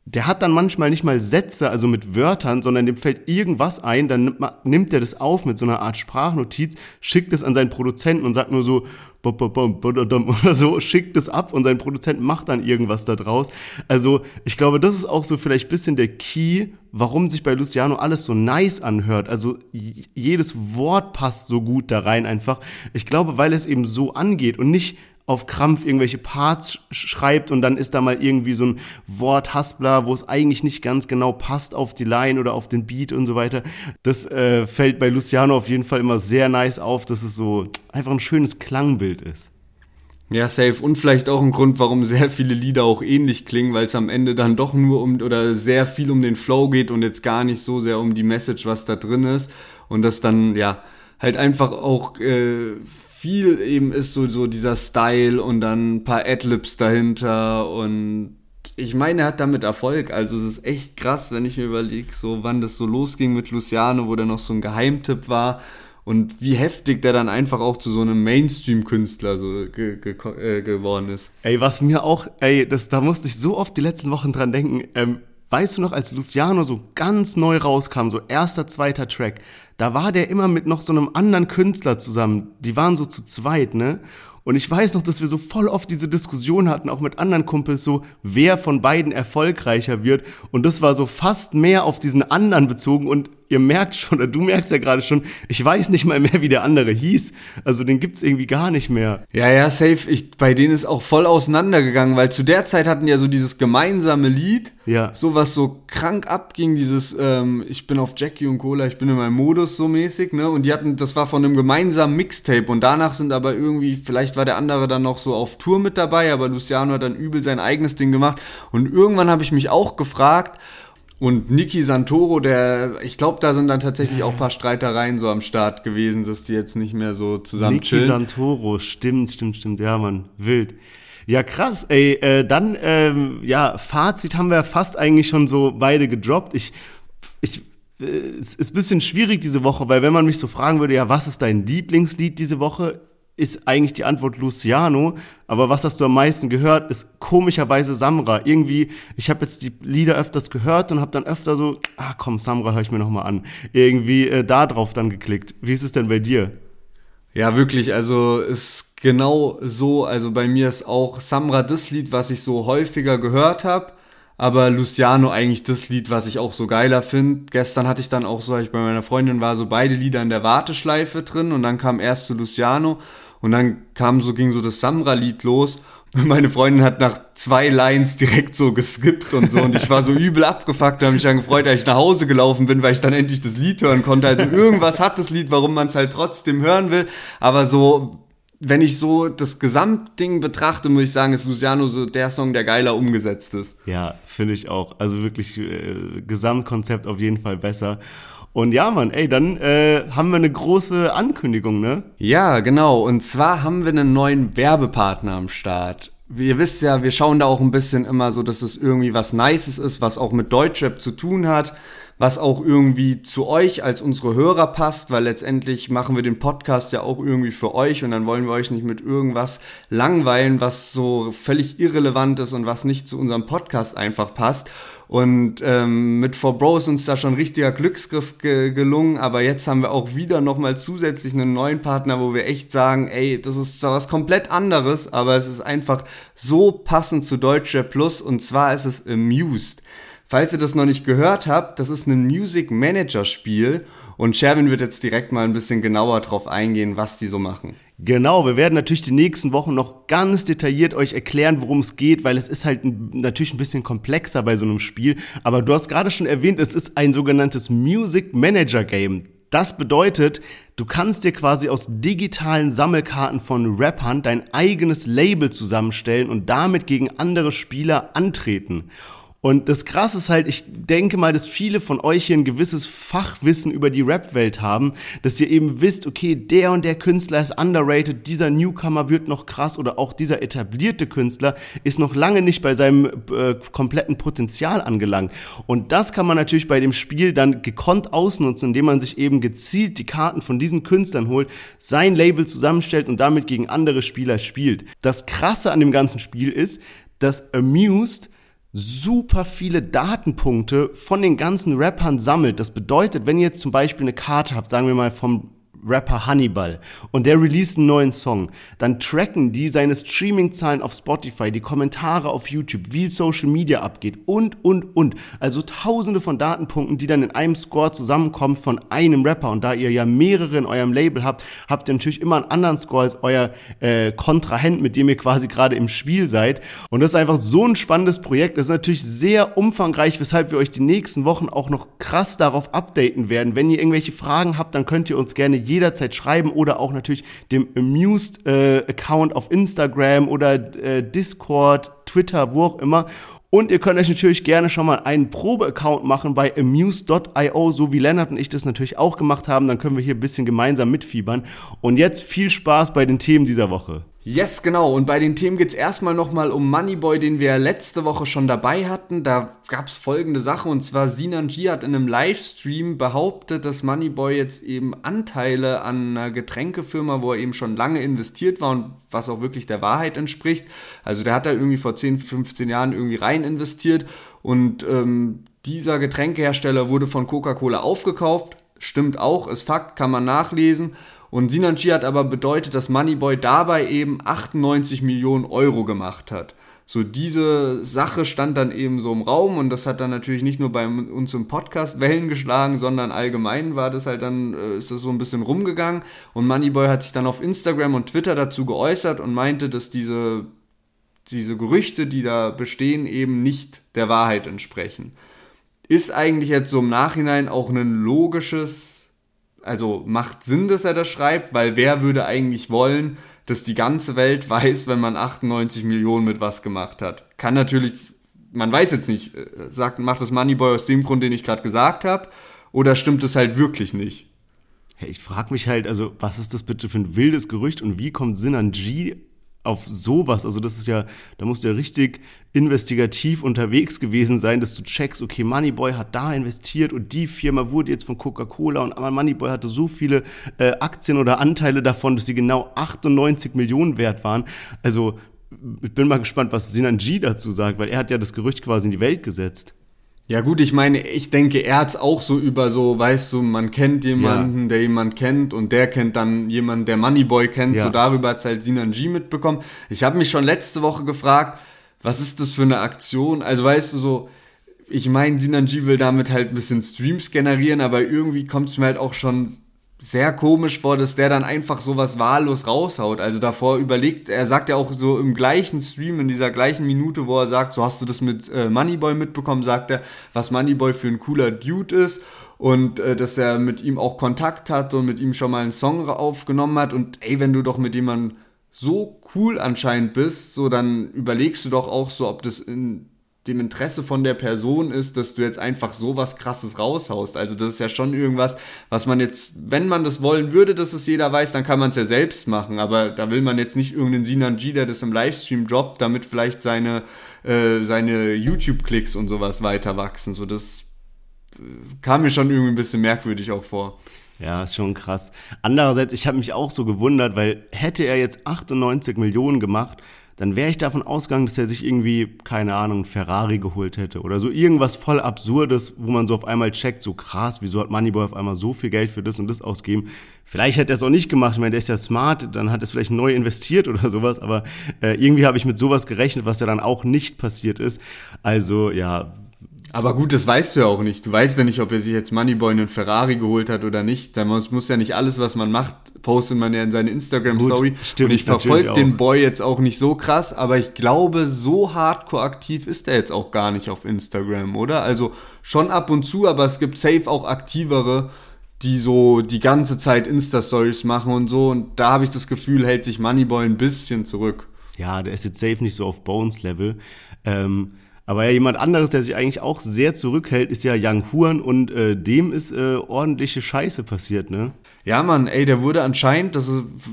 der hat dann manchmal nicht mal Sätze, also mit Wörtern, sondern dem fällt irgendwas ein, dann nimmt, nimmt er das auf mit so einer Art Sprachnotiz, schickt es an seinen Produzenten und sagt nur so oder so, schickt es ab und sein Produzent macht dann irgendwas da draus. Also ich glaube, das ist auch so vielleicht bisschen der Key, warum sich bei Luciano alles so nice anhört. Also jedes Wort passt so gut da rein einfach. Ich glaube, weil es eben so angeht und nicht auf Krampf irgendwelche Parts schreibt und dann ist da mal irgendwie so ein Worthaspler, wo es eigentlich nicht ganz genau passt auf die Line oder auf den Beat und so weiter. Das äh, fällt bei Luciano auf jeden Fall immer sehr nice auf, dass es so einfach ein schönes Klangbild ist. Ja, safe. Und vielleicht auch ein Grund, warum sehr viele Lieder auch ähnlich klingen, weil es am Ende dann doch nur um oder sehr viel um den Flow geht und jetzt gar nicht so sehr um die Message, was da drin ist. Und das dann, ja, halt einfach auch äh, viel eben ist so, so dieser Style und dann ein paar Adlibs dahinter und ich meine, er hat damit Erfolg. Also es ist echt krass, wenn ich mir überlege, so wann das so losging mit Luciano, wo der noch so ein Geheimtipp war und wie heftig der dann einfach auch zu so einem Mainstream-Künstler so ge ge äh, geworden ist. Ey, was mir auch, ey, das, da musste ich so oft die letzten Wochen dran denken. Ähm, weißt du noch, als Luciano so ganz neu rauskam, so erster, zweiter Track, da war der immer mit noch so einem anderen Künstler zusammen. Die waren so zu zweit, ne? Und ich weiß noch, dass wir so voll oft diese Diskussion hatten, auch mit anderen Kumpels, so, wer von beiden erfolgreicher wird. Und das war so fast mehr auf diesen anderen bezogen. Und ihr merkt schon, oder du merkst ja gerade schon, ich weiß nicht mal mehr, wie der andere hieß. Also den gibt's irgendwie gar nicht mehr. Ja, ja, safe. Ich, bei denen ist auch voll auseinandergegangen, weil zu der Zeit hatten ja so dieses gemeinsame Lied, ja. so was so krank abging, dieses ähm, ich bin auf Jackie und Cola, ich bin in meinem Modus so mäßig, ne? Und die hatten, das war von einem gemeinsamen Mixtape und danach sind aber irgendwie, vielleicht war der andere dann noch so auf Tour mit dabei, aber Luciano hat dann übel sein eigenes Ding gemacht und irgendwann habe ich mich auch gefragt, und Niki Santoro, der, ich glaube, da sind dann tatsächlich auch ein paar Streitereien so am Start gewesen, dass die jetzt nicht mehr so zusammen Niki chillen. Santoro, stimmt, stimmt, stimmt, ja, Mann, wild. Ja, krass, ey, äh, dann, ähm, ja, Fazit haben wir fast eigentlich schon so beide gedroppt. Ich, ich, äh, es ist ein bisschen schwierig diese Woche, weil wenn man mich so fragen würde, ja, was ist dein Lieblingslied diese Woche? Ist eigentlich die Antwort Luciano. Aber was hast du am meisten gehört, ist komischerweise Samra. Irgendwie, ich habe jetzt die Lieder öfters gehört und habe dann öfter so, ah komm, Samra höre ich mir nochmal an. Irgendwie äh, da drauf dann geklickt. Wie ist es denn bei dir? Ja, wirklich, also ist genau so. Also bei mir ist auch Samra das Lied, was ich so häufiger gehört habe. Aber Luciano eigentlich das Lied, was ich auch so geiler finde. Gestern hatte ich dann auch so, ich bei meiner Freundin war, so beide Lieder in der Warteschleife drin und dann kam erst zu Luciano und dann kam so, ging so das Samra-Lied los und meine Freundin hat nach zwei Lines direkt so geskippt und so und ich war so übel abgefuckt, habe mich dann gefreut, als ich nach Hause gelaufen bin, weil ich dann endlich das Lied hören konnte. Also irgendwas hat das Lied, warum man es halt trotzdem hören will, aber so wenn ich so das Gesamtding betrachte, muss ich sagen, ist Luciano so der Song, der geiler umgesetzt ist. Ja, finde ich auch. Also wirklich äh, Gesamtkonzept auf jeden Fall besser. Und ja, Mann, ey, dann äh, haben wir eine große Ankündigung, ne? Ja, genau. Und zwar haben wir einen neuen Werbepartner am Start. Ihr wisst ja, wir schauen da auch ein bisschen immer so, dass es irgendwie was Nices ist, was auch mit Deutschrap zu tun hat was auch irgendwie zu euch als unsere Hörer passt, weil letztendlich machen wir den Podcast ja auch irgendwie für euch und dann wollen wir euch nicht mit irgendwas langweilen, was so völlig irrelevant ist und was nicht zu unserem Podcast einfach passt. Und ähm, mit For Bro ist uns da schon richtiger Glücksgriff ge gelungen, aber jetzt haben wir auch wieder nochmal zusätzlich einen neuen Partner, wo wir echt sagen, ey, das ist zwar was komplett anderes, aber es ist einfach so passend zu Deutsche Plus und zwar ist es Amused. Falls ihr das noch nicht gehört habt, das ist ein Music Manager Spiel und Sherwin wird jetzt direkt mal ein bisschen genauer drauf eingehen, was die so machen. Genau, wir werden natürlich die nächsten Wochen noch ganz detailliert euch erklären, worum es geht, weil es ist halt natürlich ein bisschen komplexer bei so einem Spiel. Aber du hast gerade schon erwähnt, es ist ein sogenanntes Music Manager Game. Das bedeutet, du kannst dir quasi aus digitalen Sammelkarten von Rappern dein eigenes Label zusammenstellen und damit gegen andere Spieler antreten. Und das Krasse ist halt, ich denke mal, dass viele von euch hier ein gewisses Fachwissen über die Rap-Welt haben, dass ihr eben wisst, okay, der und der Künstler ist underrated, dieser Newcomer wird noch krass oder auch dieser etablierte Künstler ist noch lange nicht bei seinem äh, kompletten Potenzial angelangt. Und das kann man natürlich bei dem Spiel dann gekonnt ausnutzen, indem man sich eben gezielt die Karten von diesen Künstlern holt, sein Label zusammenstellt und damit gegen andere Spieler spielt. Das Krasse an dem ganzen Spiel ist, dass Amused super viele Datenpunkte von den ganzen Rappern sammelt. Das bedeutet, wenn ihr jetzt zum Beispiel eine Karte habt, sagen wir mal vom Rapper Hannibal und der release einen neuen Song, dann tracken die seine Streaming-Zahlen auf Spotify, die Kommentare auf YouTube, wie Social Media abgeht und, und, und. Also tausende von Datenpunkten, die dann in einem Score zusammenkommen von einem Rapper. Und da ihr ja mehrere in eurem Label habt, habt ihr natürlich immer einen anderen Score als euer äh, Kontrahent, mit dem ihr quasi gerade im Spiel seid. Und das ist einfach so ein spannendes Projekt. Das ist natürlich sehr umfangreich, weshalb wir euch die nächsten Wochen auch noch krass darauf updaten werden. Wenn ihr irgendwelche Fragen habt, dann könnt ihr uns gerne jederzeit schreiben oder auch natürlich dem Amused-Account äh, auf Instagram oder äh, Discord, Twitter, wo auch immer. Und ihr könnt euch natürlich gerne schon mal einen Probe-Account machen bei amuse.io, so wie Lennart und ich das natürlich auch gemacht haben. Dann können wir hier ein bisschen gemeinsam mitfiebern. Und jetzt viel Spaß bei den Themen dieser Woche. Yes, genau. Und bei den Themen geht es erstmal nochmal um Moneyboy, den wir letzte Woche schon dabei hatten. Da gab es folgende Sache und zwar Sinan G hat in einem Livestream behauptet, dass Moneyboy jetzt eben Anteile an einer Getränkefirma, wo er eben schon lange investiert war und was auch wirklich der Wahrheit entspricht. Also der hat da irgendwie vor 10, 15 Jahren irgendwie rein investiert und ähm, dieser Getränkehersteller wurde von Coca-Cola aufgekauft. Stimmt auch, ist Fakt, kann man nachlesen. Und Sinanji hat aber bedeutet, dass Moneyboy dabei eben 98 Millionen Euro gemacht hat. So diese Sache stand dann eben so im Raum und das hat dann natürlich nicht nur bei uns im Podcast Wellen geschlagen, sondern allgemein war das halt dann, äh, ist das so ein bisschen rumgegangen und Moneyboy hat sich dann auf Instagram und Twitter dazu geäußert und meinte, dass diese, diese Gerüchte, die da bestehen, eben nicht der Wahrheit entsprechen. Ist eigentlich jetzt so im Nachhinein auch ein logisches also macht Sinn, dass er das schreibt, weil wer würde eigentlich wollen, dass die ganze Welt weiß, wenn man 98 Millionen mit was gemacht hat? Kann natürlich, man weiß jetzt nicht, äh, sagt, macht das Moneyboy aus dem Grund, den ich gerade gesagt habe, oder stimmt es halt wirklich nicht? Hey, ich frage mich halt, also was ist das bitte für ein wildes Gerücht und wie kommt Sinan G auf sowas. Also das ist ja, da musst du ja richtig investigativ unterwegs gewesen sein, dass du checkst, okay, Moneyboy hat da investiert und die Firma wurde jetzt von Coca-Cola und Moneyboy hatte so viele äh, Aktien oder Anteile davon, dass sie genau 98 Millionen wert waren. Also ich bin mal gespannt, was Sinan G dazu sagt, weil er hat ja das Gerücht quasi in die Welt gesetzt. Ja gut, ich meine, ich denke, er hat's auch so über so, weißt du, man kennt jemanden, ja. der jemand kennt und der kennt dann jemanden, der Moneyboy kennt, ja. so darüber hat's halt Sinan G mitbekommen. Ich habe mich schon letzte Woche gefragt, was ist das für eine Aktion? Also weißt du so, ich meine, Sinanji will damit halt ein bisschen Streams generieren, aber irgendwie kommt es mir halt auch schon sehr komisch vor, dass der dann einfach sowas wahllos raushaut. Also davor überlegt, er sagt ja auch so im gleichen Stream, in dieser gleichen Minute, wo er sagt, so hast du das mit äh, Moneyboy mitbekommen, sagt er, was Moneyboy für ein cooler Dude ist und äh, dass er mit ihm auch Kontakt hat und mit ihm schon mal einen Song aufgenommen hat und ey, wenn du doch mit jemandem so cool anscheinend bist, so dann überlegst du doch auch so, ob das in dem Interesse von der Person ist, dass du jetzt einfach so was krasses raushaust. Also das ist ja schon irgendwas, was man jetzt, wenn man das wollen würde, dass es jeder weiß, dann kann man es ja selbst machen. Aber da will man jetzt nicht irgendeinen Sinan G, der das im Livestream droppt, damit vielleicht seine, äh, seine YouTube-Klicks und sowas weiter wachsen. So das äh, kam mir schon irgendwie ein bisschen merkwürdig auch vor. Ja, ist schon krass. Andererseits, ich habe mich auch so gewundert, weil hätte er jetzt 98 Millionen gemacht, dann wäre ich davon ausgegangen, dass er sich irgendwie, keine Ahnung, Ferrari geholt hätte oder so irgendwas voll Absurdes, wo man so auf einmal checkt, so krass, wieso hat Moneyboy auf einmal so viel Geld für das und das ausgegeben. Vielleicht hätte er es auch nicht gemacht, ich meine, der ist ja smart, dann hat er es vielleicht neu investiert oder sowas, aber äh, irgendwie habe ich mit sowas gerechnet, was ja dann auch nicht passiert ist. Also ja, aber gut, das weißt du ja auch nicht. Du weißt ja nicht, ob er sich jetzt Moneyboy einen Ferrari geholt hat oder nicht. Da muss, muss ja nicht alles, was man macht, postet man ja in seine Instagram-Story. Und ich verfolge den Boy jetzt auch nicht so krass, aber ich glaube, so hardcore aktiv ist er jetzt auch gar nicht auf Instagram, oder? Also schon ab und zu, aber es gibt safe auch aktivere, die so die ganze Zeit Insta-Stories machen und so. Und da habe ich das Gefühl, hält sich Moneyboy ein bisschen zurück. Ja, der ist jetzt safe nicht so auf Bones-Level. Ähm, aber ja, jemand anderes, der sich eigentlich auch sehr zurückhält, ist ja Yang Huan und äh, dem ist äh, ordentliche Scheiße passiert, ne? Ja, Mann, ey, der wurde anscheinend, das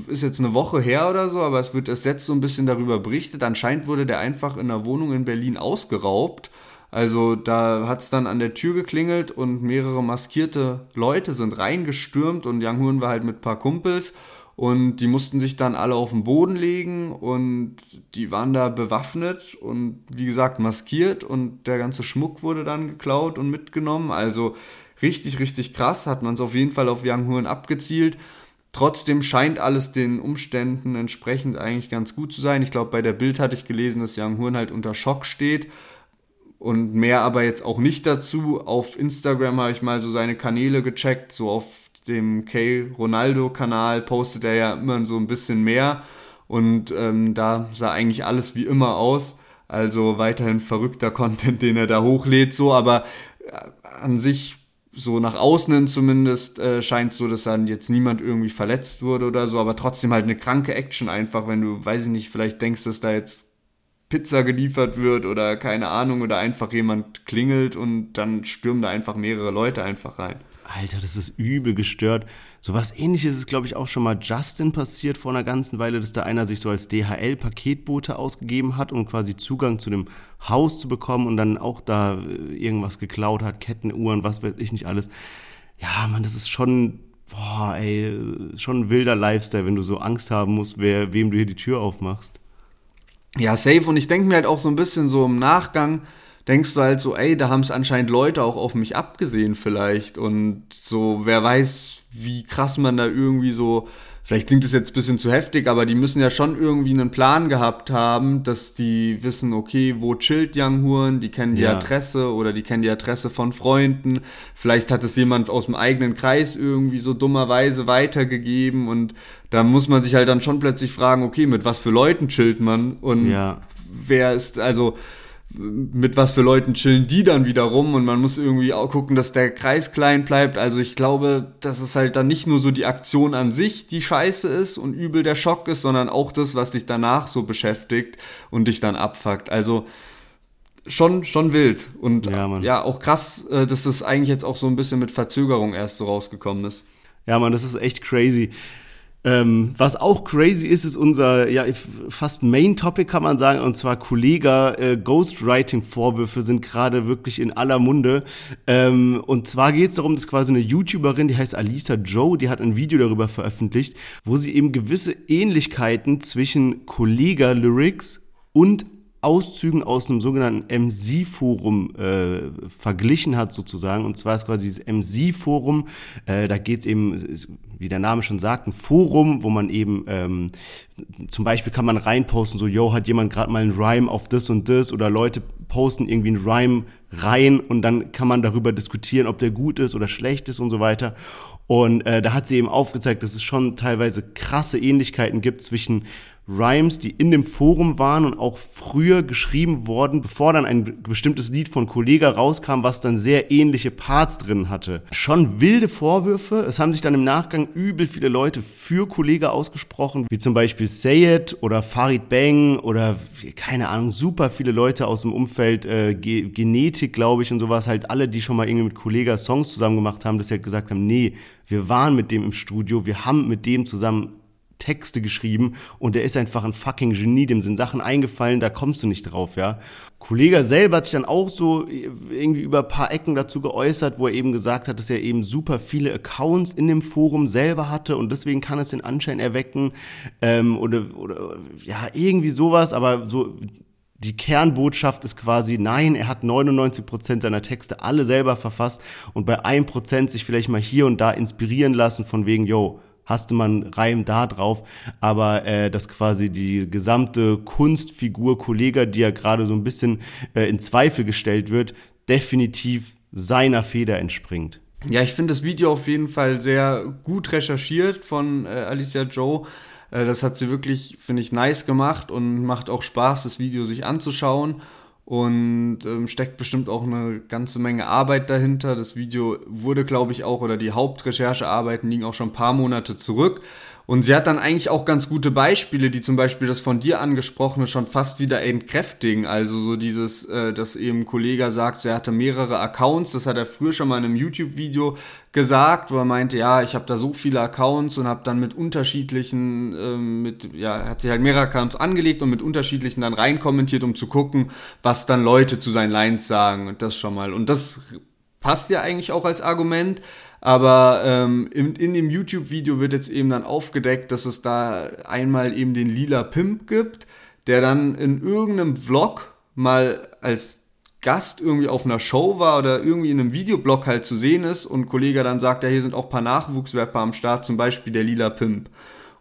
ist jetzt eine Woche her oder so, aber es wird erst jetzt so ein bisschen darüber berichtet. Anscheinend wurde der einfach in einer Wohnung in Berlin ausgeraubt. Also da hat es dann an der Tür geklingelt und mehrere maskierte Leute sind reingestürmt und Yang Huan war halt mit ein paar Kumpels und die mussten sich dann alle auf den Boden legen und die waren da bewaffnet und wie gesagt maskiert und der ganze Schmuck wurde dann geklaut und mitgenommen. Also richtig, richtig krass, hat man es auf jeden Fall auf Yang Huan abgezielt. Trotzdem scheint alles den Umständen entsprechend eigentlich ganz gut zu sein. Ich glaube, bei der Bild hatte ich gelesen, dass Yang Huan halt unter Schock steht und mehr aber jetzt auch nicht dazu. Auf Instagram habe ich mal so seine Kanäle gecheckt, so auf dem K Ronaldo-Kanal postet er ja immer so ein bisschen mehr und ähm, da sah eigentlich alles wie immer aus. Also weiterhin verrückter Content, den er da hochlädt, so, aber äh, an sich so nach außen hin zumindest äh, scheint so, dass dann jetzt niemand irgendwie verletzt wurde oder so, aber trotzdem halt eine kranke Action einfach, wenn du, weiß ich nicht, vielleicht denkst, dass da jetzt Pizza geliefert wird oder keine Ahnung oder einfach jemand klingelt und dann stürmen da einfach mehrere Leute einfach rein. Alter, das ist übel gestört. So was ähnliches ist, glaube ich, auch schon mal Justin passiert vor einer ganzen Weile, dass da einer sich so als DHL-Paketbote ausgegeben hat, um quasi Zugang zu dem Haus zu bekommen und dann auch da äh, irgendwas geklaut hat, Kettenuhren, was weiß ich nicht alles. Ja, man, das ist schon, boah, ey, schon ein wilder Lifestyle, wenn du so Angst haben musst, wer, wem du hier die Tür aufmachst. Ja, safe. Und ich denke mir halt auch so ein bisschen so im Nachgang, denkst du halt so, ey, da haben es anscheinend Leute auch auf mich abgesehen vielleicht. Und so, wer weiß, wie krass man da irgendwie so, vielleicht klingt es jetzt ein bisschen zu heftig, aber die müssen ja schon irgendwie einen Plan gehabt haben, dass die wissen, okay, wo chillt Young Huren, die kennen die ja. Adresse oder die kennen die Adresse von Freunden. Vielleicht hat es jemand aus dem eigenen Kreis irgendwie so dummerweise weitergegeben und da muss man sich halt dann schon plötzlich fragen, okay, mit was für Leuten chillt man und ja. wer ist, also, mit was für Leuten chillen die dann wieder rum und man muss irgendwie auch gucken, dass der Kreis klein bleibt. Also ich glaube, dass es halt dann nicht nur so die Aktion an sich, die scheiße ist und übel der Schock ist, sondern auch das, was dich danach so beschäftigt und dich dann abfuckt. Also schon, schon wild und ja, ja auch krass, äh, dass das eigentlich jetzt auch so ein bisschen mit Verzögerung erst so rausgekommen ist. Ja, man, das ist echt crazy. Ähm, was auch crazy ist, ist unser ja fast Main Topic kann man sagen, und zwar Kollega äh, Ghostwriting-Vorwürfe sind gerade wirklich in aller Munde. Ähm, und zwar geht es darum, dass quasi eine YouTuberin, die heißt Alisa Joe, die hat ein Video darüber veröffentlicht, wo sie eben gewisse Ähnlichkeiten zwischen Kollega Lyrics und Auszügen aus einem sogenannten MC-Forum äh, verglichen hat sozusagen. Und zwar ist quasi dieses MC-Forum, äh, da geht es eben, wie der Name schon sagt, ein Forum, wo man eben ähm, zum Beispiel kann man reinposten, so, yo, hat jemand gerade mal einen Rhyme auf das und das oder Leute posten irgendwie einen Rhyme rein und dann kann man darüber diskutieren, ob der gut ist oder schlecht ist und so weiter. Und äh, da hat sie eben aufgezeigt, dass es schon teilweise krasse Ähnlichkeiten gibt zwischen Rhymes, die in dem Forum waren und auch früher geschrieben worden, bevor dann ein bestimmtes Lied von Kollega rauskam, was dann sehr ähnliche Parts drin hatte. Schon wilde Vorwürfe. Es haben sich dann im Nachgang übel viele Leute für Kollega ausgesprochen, wie zum Beispiel Sayed oder Farid Bang oder keine Ahnung, super viele Leute aus dem Umfeld äh, Ge Genetik, glaube ich, und sowas. Halt alle, die schon mal irgendwie mit Kollega Songs zusammen gemacht haben, dass sie halt gesagt haben, nee, wir waren mit dem im Studio, wir haben mit dem zusammen Texte geschrieben und der ist einfach ein fucking Genie, dem sind Sachen eingefallen, da kommst du nicht drauf, ja. Kollege selber hat sich dann auch so irgendwie über ein paar Ecken dazu geäußert, wo er eben gesagt hat, dass er eben super viele Accounts in dem Forum selber hatte und deswegen kann es den Anschein erwecken ähm, oder, oder ja, irgendwie sowas, aber so die Kernbotschaft ist quasi, nein, er hat 99 Prozent seiner Texte alle selber verfasst und bei 1% sich vielleicht mal hier und da inspirieren lassen von wegen, yo, mal einen Reim da drauf, aber äh, dass quasi die gesamte Kunstfigur Kollega, die ja gerade so ein bisschen äh, in Zweifel gestellt wird, definitiv seiner Feder entspringt. Ja, ich finde das Video auf jeden Fall sehr gut recherchiert von äh, Alicia Joe. Äh, das hat sie wirklich, finde ich, nice gemacht und macht auch Spaß, das Video sich anzuschauen und ähm, steckt bestimmt auch eine ganze Menge Arbeit dahinter. Das Video wurde, glaube ich, auch, oder die Hauptrecherchearbeiten liegen auch schon ein paar Monate zurück. Und sie hat dann eigentlich auch ganz gute Beispiele, die zum Beispiel das von dir angesprochene schon fast wieder entkräftigen. Also so dieses, äh, dass eben Kollege sagt, er hatte mehrere Accounts. Das hat er früher schon mal in einem YouTube-Video gesagt, wo er meinte, ja, ich habe da so viele Accounts und habe dann mit unterschiedlichen, ähm, mit, ja, hat sich halt mehrere Accounts angelegt und mit unterschiedlichen dann reinkommentiert, um zu gucken, was dann Leute zu seinen Lines sagen und das schon mal. Und das passt ja eigentlich auch als Argument. Aber ähm, in, in dem YouTube-Video wird jetzt eben dann aufgedeckt, dass es da einmal eben den lila Pimp gibt, der dann in irgendeinem Vlog mal als Gast irgendwie auf einer Show war oder irgendwie in einem Videoblog halt zu sehen ist und Kollege dann sagt, ja, hier sind auch ein paar Nachwuchsrapper am Start, zum Beispiel der Lila Pimp.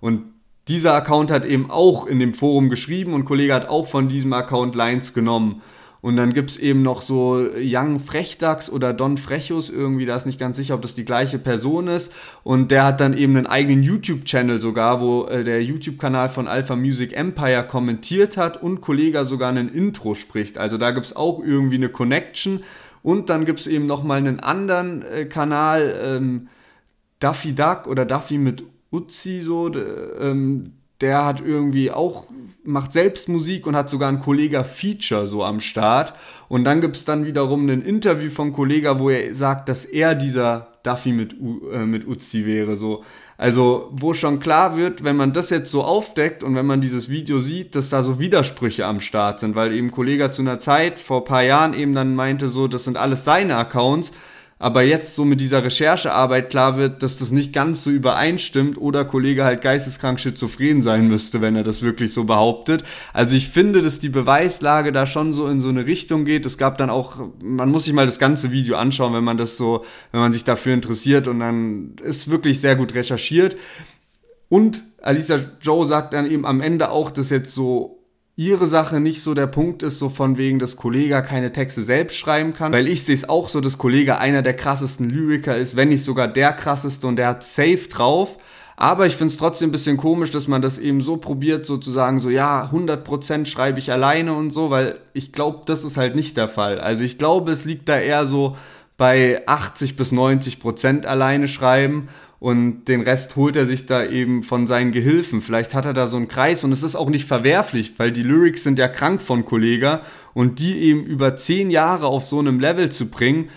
Und dieser Account hat eben auch in dem Forum geschrieben und Kollege hat auch von diesem Account Lines genommen. Und dann gibt's eben noch so Young Frechdachs oder Don Frechus irgendwie, da ist nicht ganz sicher, ob das die gleiche Person ist. Und der hat dann eben einen eigenen YouTube-Channel sogar, wo äh, der YouTube-Kanal von Alpha Music Empire kommentiert hat und Kollega sogar ein Intro spricht. Also da gibt's auch irgendwie eine Connection. Und dann gibt's eben noch mal einen anderen äh, Kanal, ähm, Duffy Duck oder Duffy mit Uzi so, ähm, der hat irgendwie auch, macht selbst Musik und hat sogar ein Kollega Feature so am Start. Und dann gibt es dann wiederum ein Interview von Kollega, wo er sagt, dass er dieser Duffy mit, äh, mit Uzi wäre. So. Also, wo schon klar wird, wenn man das jetzt so aufdeckt und wenn man dieses Video sieht, dass da so Widersprüche am Start sind, weil eben Kollega zu einer Zeit, vor ein paar Jahren eben dann meinte so, das sind alles seine Accounts aber jetzt so mit dieser Recherchearbeit klar wird, dass das nicht ganz so übereinstimmt oder Kollege halt geisteskrank schizophren sein müsste, wenn er das wirklich so behauptet. Also ich finde, dass die Beweislage da schon so in so eine Richtung geht. Es gab dann auch, man muss sich mal das ganze Video anschauen, wenn man das so, wenn man sich dafür interessiert und dann ist wirklich sehr gut recherchiert. Und Alicia Joe sagt dann eben am Ende auch, dass jetzt so ihre Sache nicht so der Punkt ist, so von wegen, dass Kollege keine Texte selbst schreiben kann. Weil ich sehe es auch so, dass Kollege einer der krassesten Lyriker ist, wenn nicht sogar der krasseste und der hat safe drauf. Aber ich finde es trotzdem ein bisschen komisch, dass man das eben so probiert, sozusagen so, ja, 100% schreibe ich alleine und so, weil ich glaube, das ist halt nicht der Fall. Also ich glaube, es liegt da eher so bei 80 bis 90% alleine schreiben und den Rest holt er sich da eben von seinen Gehilfen. Vielleicht hat er da so einen Kreis und es ist auch nicht verwerflich, weil die Lyrics sind ja krank von Kollega und die eben über zehn Jahre auf so einem Level zu bringen.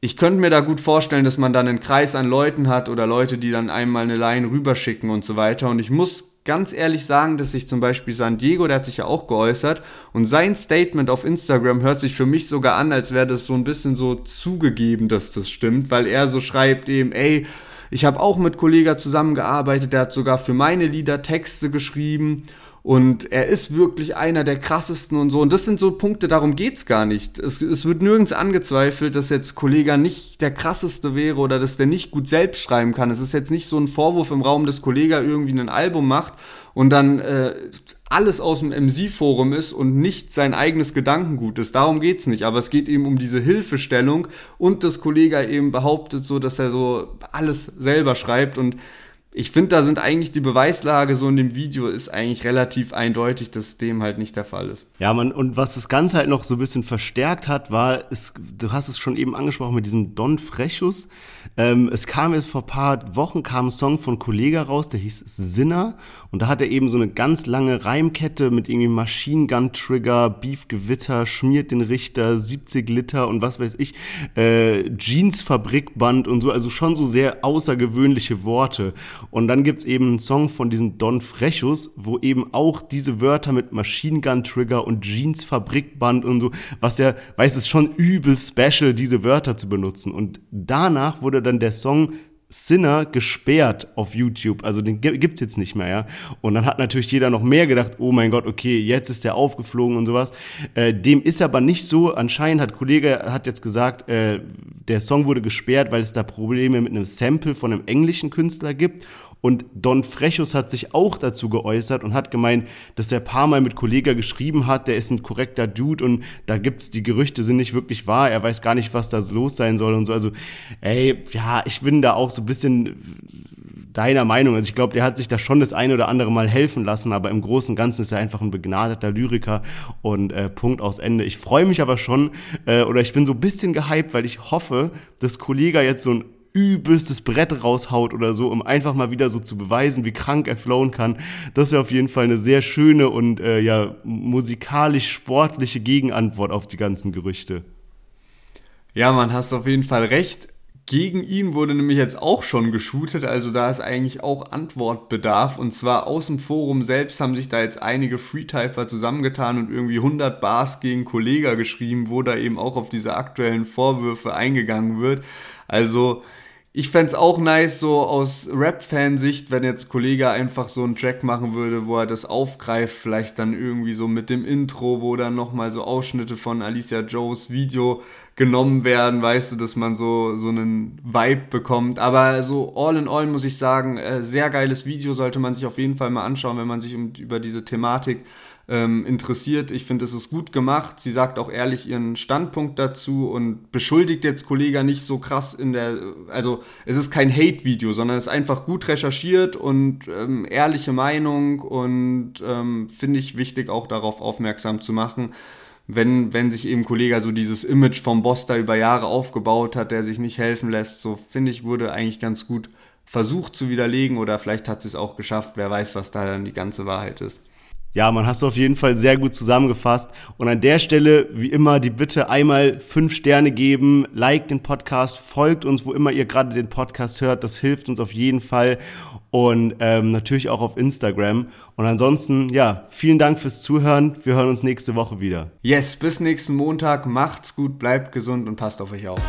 Ich könnte mir da gut vorstellen, dass man dann einen Kreis an Leuten hat oder Leute, die dann einmal eine Line rüberschicken und so weiter. Und ich muss ganz ehrlich sagen, dass sich zum Beispiel San Diego, der hat sich ja auch geäußert, und sein Statement auf Instagram hört sich für mich sogar an, als wäre das so ein bisschen so zugegeben, dass das stimmt, weil er so schreibt eben, ey, ich habe auch mit Kollega zusammengearbeitet, der hat sogar für meine Lieder Texte geschrieben und er ist wirklich einer der krassesten und so. Und das sind so Punkte, darum geht's gar nicht. Es, es wird nirgends angezweifelt, dass jetzt Kollega nicht der krasseste wäre oder dass der nicht gut selbst schreiben kann. Es ist jetzt nicht so ein Vorwurf im Raum, dass Kollega irgendwie ein Album macht und dann äh, alles aus dem MC-Forum ist und nicht sein eigenes Gedankengut ist. Darum geht's nicht. Aber es geht eben um diese Hilfestellung und dass Kollega eben behauptet so, dass er so alles selber schreibt und ich finde, da sind eigentlich die Beweislage so in dem Video ist eigentlich relativ eindeutig, dass dem halt nicht der Fall ist. Ja, man, und was das Ganze halt noch so ein bisschen verstärkt hat, war, es, du hast es schon eben angesprochen mit diesem Don Frechus. Ähm, es kam jetzt vor paar Wochen kam ein Song von Kollega raus, der hieß Sinner. Und da hat er eben so eine ganz lange Reimkette mit irgendwie Machine Gun Trigger, Beef Gewitter, schmiert den Richter, 70 Liter und was weiß ich, äh, Jeans Fabrikband und so, also schon so sehr außergewöhnliche Worte. Und dann gibt's eben einen Song von diesem Don Frechus, wo eben auch diese Wörter mit Machine Gun Trigger und Jeans Fabrikband und so, was ja, weiß es schon übel special, diese Wörter zu benutzen. Und danach wurde dann der Song Sinner gesperrt auf YouTube. Also den gibt's jetzt nicht mehr, ja. Und dann hat natürlich jeder noch mehr gedacht, oh mein Gott, okay, jetzt ist der aufgeflogen und sowas. Äh, dem ist aber nicht so. Anscheinend hat Kollege hat jetzt gesagt, äh, der Song wurde gesperrt, weil es da Probleme mit einem Sample von einem englischen Künstler gibt. Und Don Frechus hat sich auch dazu geäußert und hat gemeint, dass er paar Mal mit Kollega geschrieben hat, der ist ein korrekter Dude und da gibt's, die Gerüchte sind nicht wirklich wahr, er weiß gar nicht, was da los sein soll und so. Also, ey, ja, ich bin da auch so ein bisschen deiner Meinung. Also ich glaube, der hat sich da schon das eine oder andere Mal helfen lassen, aber im Großen und Ganzen ist er einfach ein begnadeter Lyriker und äh, Punkt aus Ende. Ich freue mich aber schon, äh, oder ich bin so ein bisschen gehypt, weil ich hoffe, dass Kollega jetzt so ein übelstes Brett raushaut oder so, um einfach mal wieder so zu beweisen, wie krank er flowen kann. Das wäre auf jeden Fall eine sehr schöne und äh, ja musikalisch sportliche Gegenantwort auf die ganzen Gerüchte. Ja, man hast auf jeden Fall recht. Gegen ihn wurde nämlich jetzt auch schon geshootet, also da ist eigentlich auch Antwortbedarf. Und zwar aus dem Forum selbst haben sich da jetzt einige Freetyper zusammengetan und irgendwie 100 Bars gegen Kollega geschrieben, wo da eben auch auf diese aktuellen Vorwürfe eingegangen wird. Also ich fände auch nice, so aus Rap-Fansicht, wenn jetzt Kollege einfach so einen Track machen würde, wo er das aufgreift, vielleicht dann irgendwie so mit dem Intro, wo dann nochmal so Ausschnitte von Alicia Joes Video genommen werden, weißt du, dass man so, so einen Vibe bekommt. Aber so all in all muss ich sagen, äh, sehr geiles Video sollte man sich auf jeden Fall mal anschauen, wenn man sich über diese Thematik ähm, interessiert. Ich finde, es ist gut gemacht. Sie sagt auch ehrlich ihren Standpunkt dazu und beschuldigt jetzt Kollega nicht so krass in der, also es ist kein Hate-Video, sondern es ist einfach gut recherchiert und ähm, ehrliche Meinung und ähm, finde ich wichtig auch darauf aufmerksam zu machen. Wenn, wenn sich eben Kollega so dieses Image vom Boss da über Jahre aufgebaut hat, der sich nicht helfen lässt, so finde ich, wurde eigentlich ganz gut versucht zu widerlegen oder vielleicht hat sie es auch geschafft, wer weiß, was da dann die ganze Wahrheit ist. Ja, man hast du auf jeden Fall sehr gut zusammengefasst. Und an der Stelle, wie immer, die Bitte einmal fünf Sterne geben, liked den Podcast, folgt uns, wo immer ihr gerade den Podcast hört. Das hilft uns auf jeden Fall. Und ähm, natürlich auch auf Instagram. Und ansonsten, ja, vielen Dank fürs Zuhören. Wir hören uns nächste Woche wieder. Yes, bis nächsten Montag. Macht's gut, bleibt gesund und passt auf euch auf.